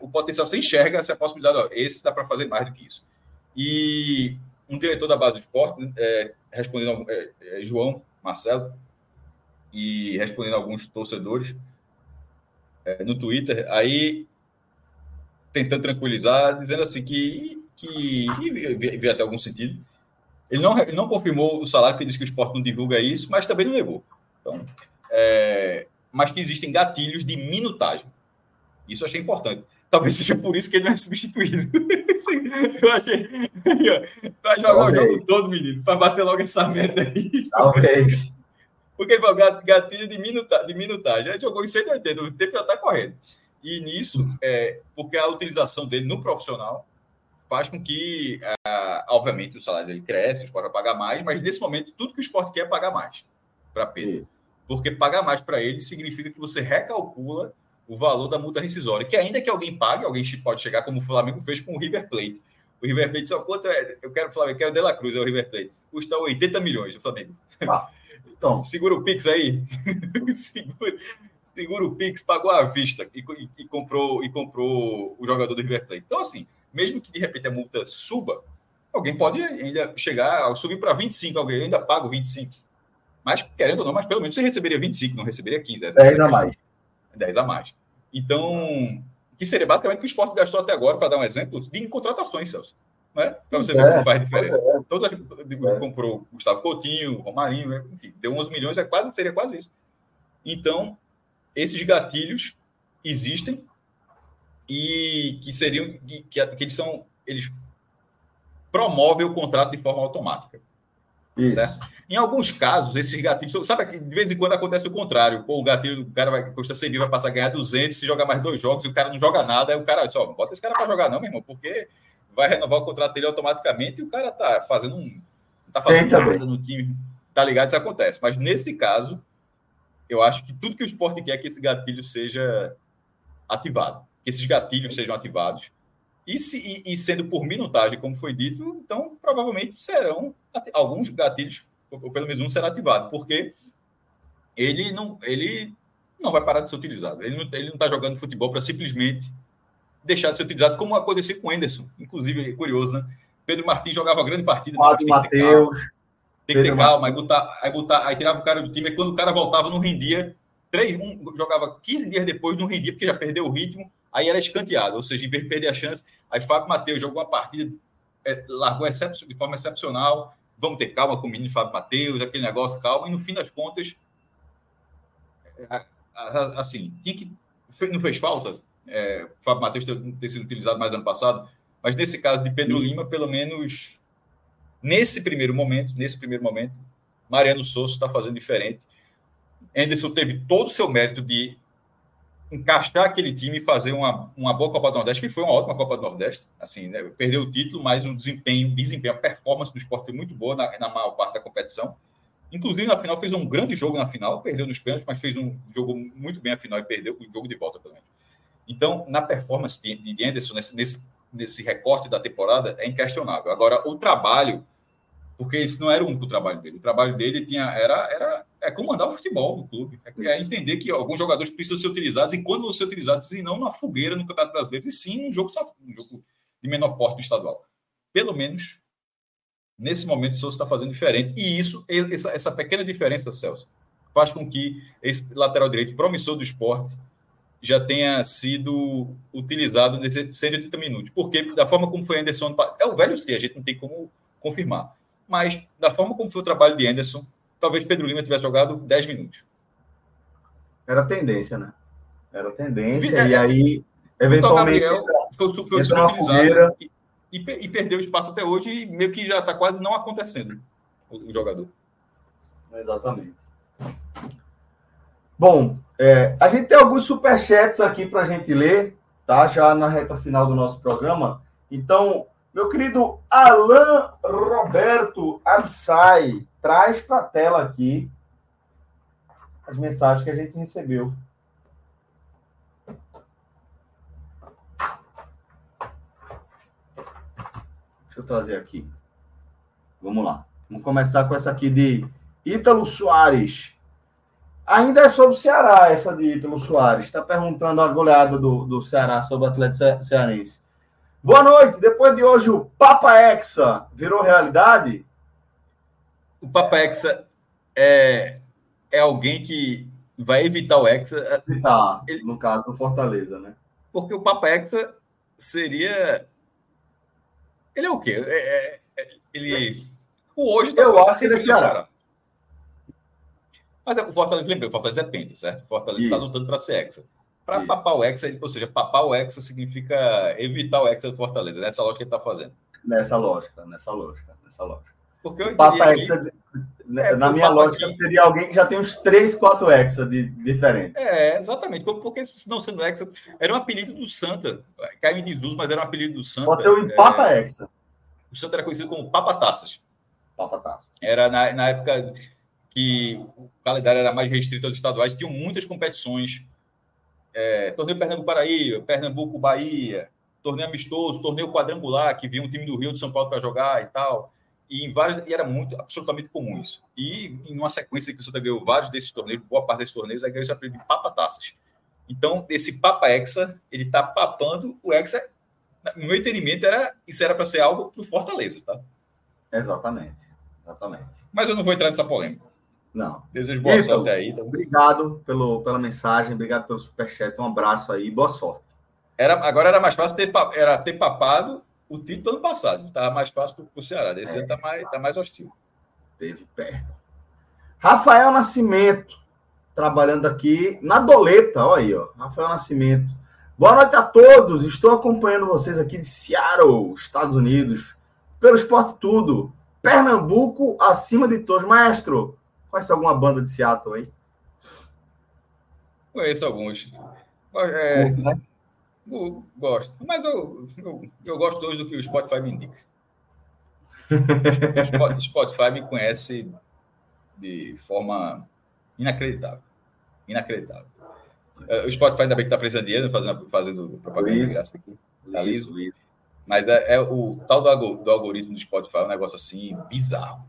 o potencial você enxerga essa possibilidade, ó, esse dá para fazer mais do que isso. E um diretor da base do esporte, é, respondendo é, é, João Marcelo, e respondendo alguns torcedores é, no Twitter, aí tentando tranquilizar, dizendo assim que, que e vê até algum sentido. Ele não, ele não confirmou o salário, porque disse que o esporte não divulga isso, mas também não negou. Então, é, mas que existem gatilhos de minutagem. Isso eu achei importante. Talvez seja por isso que ele não é substituído. eu achei. Vai jogar o jogo todo, menino, para bater logo essa meta aí. Talvez. Porque ele falou gatilho de, minuta, de minutagem. Ele jogou em 180, o tempo já está correndo. E nisso, é, porque a utilização dele no profissional faz com que, é, obviamente, o salário dele cresce, o esporte vai pagar mais, mas nesse momento, tudo que o esporte quer é pagar mais para Pedro. Isso. Porque pagar mais para ele significa que você recalcula o valor da multa rescisória, que ainda que alguém pague, alguém pode chegar, como o Flamengo fez com o River Plate. O River Plate só quanto é, eu quero Flamengo, eu quero De La Cruz, é o River Plate. Custa 80 milhões o Flamengo. Ah, então, segura o Pix aí. segura, segura o Pix, pagou à vista e, e, e, comprou e comprou o jogador do River Plate. Então, assim, mesmo que de repente a multa suba, alguém pode ainda chegar, subir para 25, alguém ainda paga o 25. Mas, querendo ou não, mas pelo menos você receberia 25, não receberia 15. 10 a mais. 10 a mais. Então, que seria basicamente o que o esporte gastou até agora, para dar um exemplo, de contratações, Celso. Né? Para você é, ver como faz diferença. É. Todos é. comprou Gustavo Coutinho, Romarinho, né? enfim, deu 11 milhões, é quase, seria quase isso. Então, esses gatilhos existem e que seriam que, que, eles são eles promovem o contrato de forma automática. Isso. Certo? Em alguns casos, esses gatilhos. Sabe que de vez em quando acontece o contrário. o gatilho do cara vai, custa 100 mil, vai passar a ganhar 200, se jogar mais dois jogos e o cara não joga nada, aí o cara só bota esse cara para jogar, não, meu irmão, porque vai renovar o contrato dele automaticamente e o cara tá fazendo um. Tá fazendo nada no time. Tá ligado? Isso acontece. Mas nesse caso, eu acho que tudo que o esporte quer é que esse gatilho seja ativado. Que esses gatilhos sejam ativados. E, se, e, e sendo por minutagem, como foi dito, então provavelmente serão alguns gatilhos ou pelo menos um será ativado, porque ele não, ele não vai parar de ser utilizado. Ele não está ele não tá jogando futebol para simplesmente deixar de ser utilizado, como aconteceu com o Anderson. Inclusive, é curioso, né? Pedro Martins jogava grande partida. Fábio Matheus. Tem que ter calma, aí, botar, aí, botar, aí tirava o cara do time, e quando o cara voltava, não rendia. Três, um, jogava 15 dias depois, não rendia, porque já perdeu o ritmo, aí era escanteado. Ou seja, em vez de perder a chance, aí Fábio Matheus jogou uma partida, é, largou de forma excepcional, vamos ter calma com o menino Fábio Matheus, aquele negócio, calma, e no fim das contas, é, assim, tinha que. Não fez falta é, o Fábio Matheus ter, ter, sido utilizado mais ano passado, mas nesse caso de Pedro Lima, pelo menos nesse primeiro momento, nesse primeiro momento, Mariano Souza está fazendo diferente. Anderson teve todo o seu mérito de encaixar aquele time e fazer uma, uma boa Copa do Nordeste, que foi uma ótima Copa do Nordeste. Assim, né? Perdeu o título, mas o desempenho, desempenho, a performance do esporte foi muito boa na, na maior parte da competição. Inclusive, na final, fez um grande jogo na final, perdeu nos pênaltis, mas fez um jogo muito bem a final e perdeu o jogo de volta, pelo menos. Então, na performance de, de Anderson, nesse, nesse, nesse recorte da temporada, é inquestionável. Agora, o trabalho porque esse não era o único trabalho dele. O trabalho dele tinha, era, era é comandar o futebol do clube. É, é, entender que alguns jogadores precisam ser utilizados e quando vão ser utilizados, e não na fogueira no Campeonato Brasileiro, e sim num jogo, um jogo de menor porte do estadual. Pelo menos, nesse momento, o Souza está fazendo diferente. E isso, essa, essa pequena diferença, Celso, faz com que esse lateral direito promissor do esporte já tenha sido utilizado nesses 180 minutos. Porque, da forma como foi Anderson, é o velho C, a gente não tem como confirmar mas da forma como foi o trabalho de Anderson, talvez Pedro Lima tivesse jogado 10 minutos. Era tendência, né? Era tendência, é, e aí, eventualmente, Gabriel foi, foi, foi entra fogueira. E, e, e, perdeu espaço até hoje, e meio que já está quase não acontecendo o, o jogador. Exatamente. Bom, é, a gente tem alguns superchats aqui para a gente ler, tá? Já na reta final do nosso programa. Então, meu querido Alain Roberto Alçai, traz para a tela aqui as mensagens que a gente recebeu. Deixa eu trazer aqui. Vamos lá. Vamos começar com essa aqui de Ítalo Soares. Ainda é sobre o Ceará, essa de Ítalo Soares. Está perguntando a goleada do, do Ceará sobre o Atlético Cearense. Boa noite. Depois de hoje, o Papa Hexa virou realidade? O Papa Hexa é, é alguém que vai evitar o Hexa. Evitar, ele... no caso do Fortaleza, né? Porque o Papa Hexa seria. Ele é o quê? É, é, ele. O hoje tá Eu acho que ele é Ceará. Mas é, o Fortaleza, lembra, o Fortaleza é penta, certo? O Fortaleza está lutando para ser Hexa. Para papar o Hexa, ou seja, papar o Hexa significa evitar o Hexa do Fortaleza, nessa lógica que ele está fazendo. Nessa lógica, nessa lógica, nessa lógica. Porque eu Papa Hexa, né, é, na minha lógica, que... seria alguém que já tem uns 3, 4 Hexa de, diferentes. É, exatamente. Porque não sendo Hexa, era um apelido do Santa. Caiu em desuso, mas era um apelido do Santa. Pode ser o um Papa é... Hexa. O Santa era conhecido como Papa Taças. Papa Taças. Era na, na época que o calendário era mais restrito aos estaduais, tinham muitas competições. É, torneio Pernambuco Paraíba, Pernambuco Bahia, torneio amistoso, torneio quadrangular, que vinha um time do Rio de São Paulo para jogar e tal. E, em vários, e era muito, absolutamente comum isso. E em uma sequência que o Santa ganhou vários desses torneios, boa parte desses torneios, aí ganhou esse apelido de Papa Taças. Então, esse Papa Hexa, ele está papando o Hexa. No meu entendimento, era, isso era para ser algo para o Fortaleza, tá? Exatamente. Exatamente. Mas eu não vou entrar nessa polêmica. Não. Desejo boa Isso, sorte aí. Então. Obrigado pelo, pela mensagem, obrigado pelo superchat. Um abraço aí, boa sorte. Era, agora era mais fácil ter, era ter papado o título do ano passado. Estava mais fácil para o Ceará. Desse é. ano está mais, tá mais hostil. Teve perto. Rafael Nascimento, trabalhando aqui na doleta. Olha aí, ó. Rafael Nascimento. Boa noite a todos. Estou acompanhando vocês aqui de Seattle, Estados Unidos, pelo Esporte Tudo. Pernambuco acima de todos. Maestro, Conhece alguma banda de Seattle aí? Conheço alguns. É, né? Gosto. Mas eu, eu, eu, gosto hoje do que o Spotify me indica. o Spotify me conhece de forma inacreditável. Inacreditável. É, o Spotify ainda bem que está precisando de dinheiro, fazendo, fazendo propaganda isso, de graça aqui. Tá liso, liso. Mas é, é, o tal do, do algoritmo do Spotify é um negócio assim bizarro.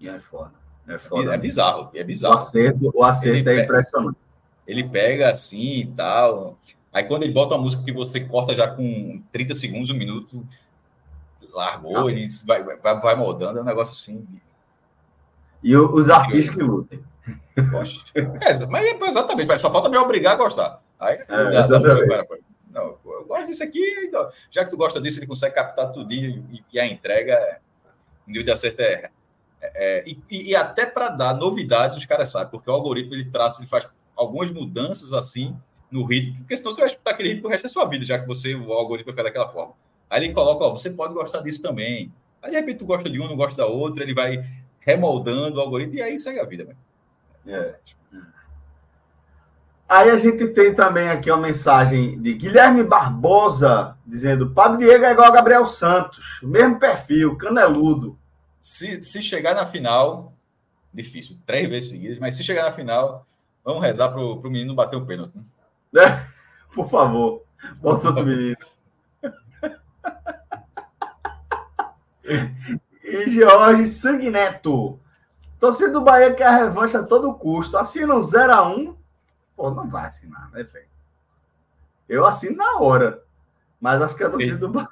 E é foda. É, foda, é bizarro, é bizarro. O acerto, o acerto é impressionante. Ele pega assim e tal. Aí quando ele bota uma música que você corta já com 30 segundos, um minuto, largou, ah, ele vai, vai, vai moldando, é um negócio assim. E os artistas que lutem. É, mas é, exatamente, só falta me obrigar a gostar. Aí, é, não, eu gosto disso aqui, então, já que tu gosta disso, ele consegue captar tudinho e, e a entrega, o nível de acerto é é, e, e, até para dar novidades, os caras sabem, porque o algoritmo ele traça, ele faz algumas mudanças assim no ritmo, porque senão você vai escutar aquele ritmo o resto da sua vida, já que você, o algoritmo vai daquela forma. Aí ele coloca, ó, você pode gostar disso também. Aí de repente tu gosta de um, não gosta da outra, ele vai remoldando o algoritmo e aí segue a vida, É. Aí a gente tem também aqui uma mensagem de Guilherme Barbosa dizendo: Pablo Diego é igual a Gabriel Santos, mesmo perfil, caneludo. Se, se chegar na final, difícil, três vezes seguidas, mas se chegar na final, vamos rezar para o menino bater o pênalti. Né? Por favor, bota outro menino. e Jorge Sanguineto. Torcida do Bahia quer a revanche a todo custo. Assina um 0x1. Pô, não vai assinar, né, velho? Eu assino na hora. Mas acho que a torcida do Bahia.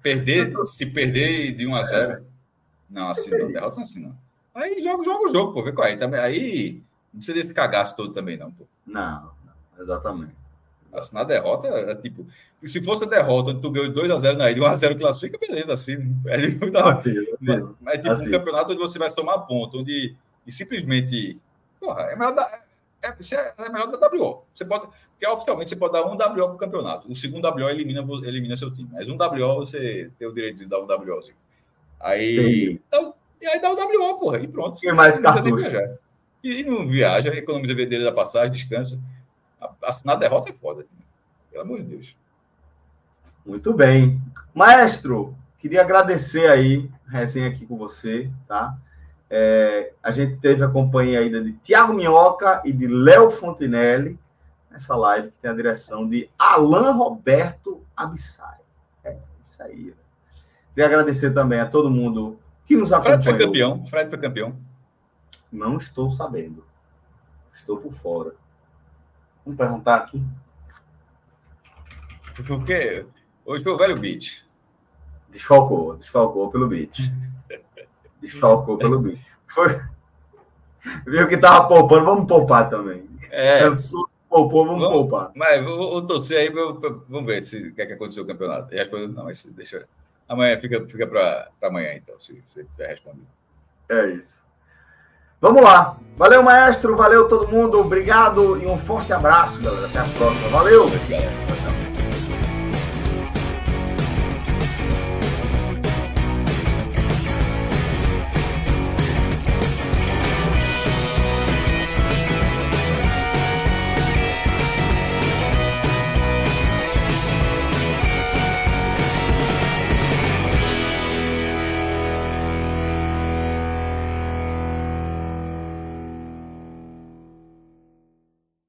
Perder, se perder de 1 a 0 é. Não, assim não, derrota assim não. Aí joga, joga o jogo, pô, vê qual é. Também, aí não precisa desse cagaço todo também, não, pô. Não, não exatamente. Assinar derrota é, é tipo. Se fosse a derrota, tu ganhou 2x0 na ilha, 1x0 classifica, beleza, assim. É, não, assim, assim, mas, tipo assim. um campeonato onde você vai tomar ponto, onde e simplesmente. Porra, é melhor dar. É, é, é melhor dar WO. Você pode. Porque oficialmente você pode dar um WO para o campeonato. O segundo WO elimina, elimina seu time. Mas um WO você tem o direito de dar um WOzinho. Aí, dá, e aí dá o WO, porra, e pronto. E mais cartucho. E, e não viaja, economiza vendeira da passagem, descansa. Assinar derrota é foda. Pelo amor de Deus. Muito bem. Maestro, queria agradecer aí resenha aqui com você, tá? É, a gente teve a companhia ainda de Tiago Minhoca e de Léo Fontinelli nessa live que tem a direção de Alain Roberto Abissai. É isso aí. Queria agradecer também a todo mundo que nos acompanhou. Fred foi campeão. Fred foi campeão. Não estou sabendo. Estou por fora. Vamos perguntar aqui. Porque hoje foi o velho beat. Desfalcou, desfalcou pelo beat. Desfalcou pelo beat. Foi... Viu que tava poupando, vamos poupar também. É. Poupou, vamos, vamos poupar. Mas vou, vou torcer aí, vamos ver se o que, é que aconteceu no campeonato. não, mas deixa eu. Amanhã fica, fica para amanhã, então, se você tiver respondido. É isso. Vamos lá. Valeu, maestro. Valeu todo mundo. Obrigado e um forte abraço, galera. Até a próxima. Valeu. Tchau, tchau.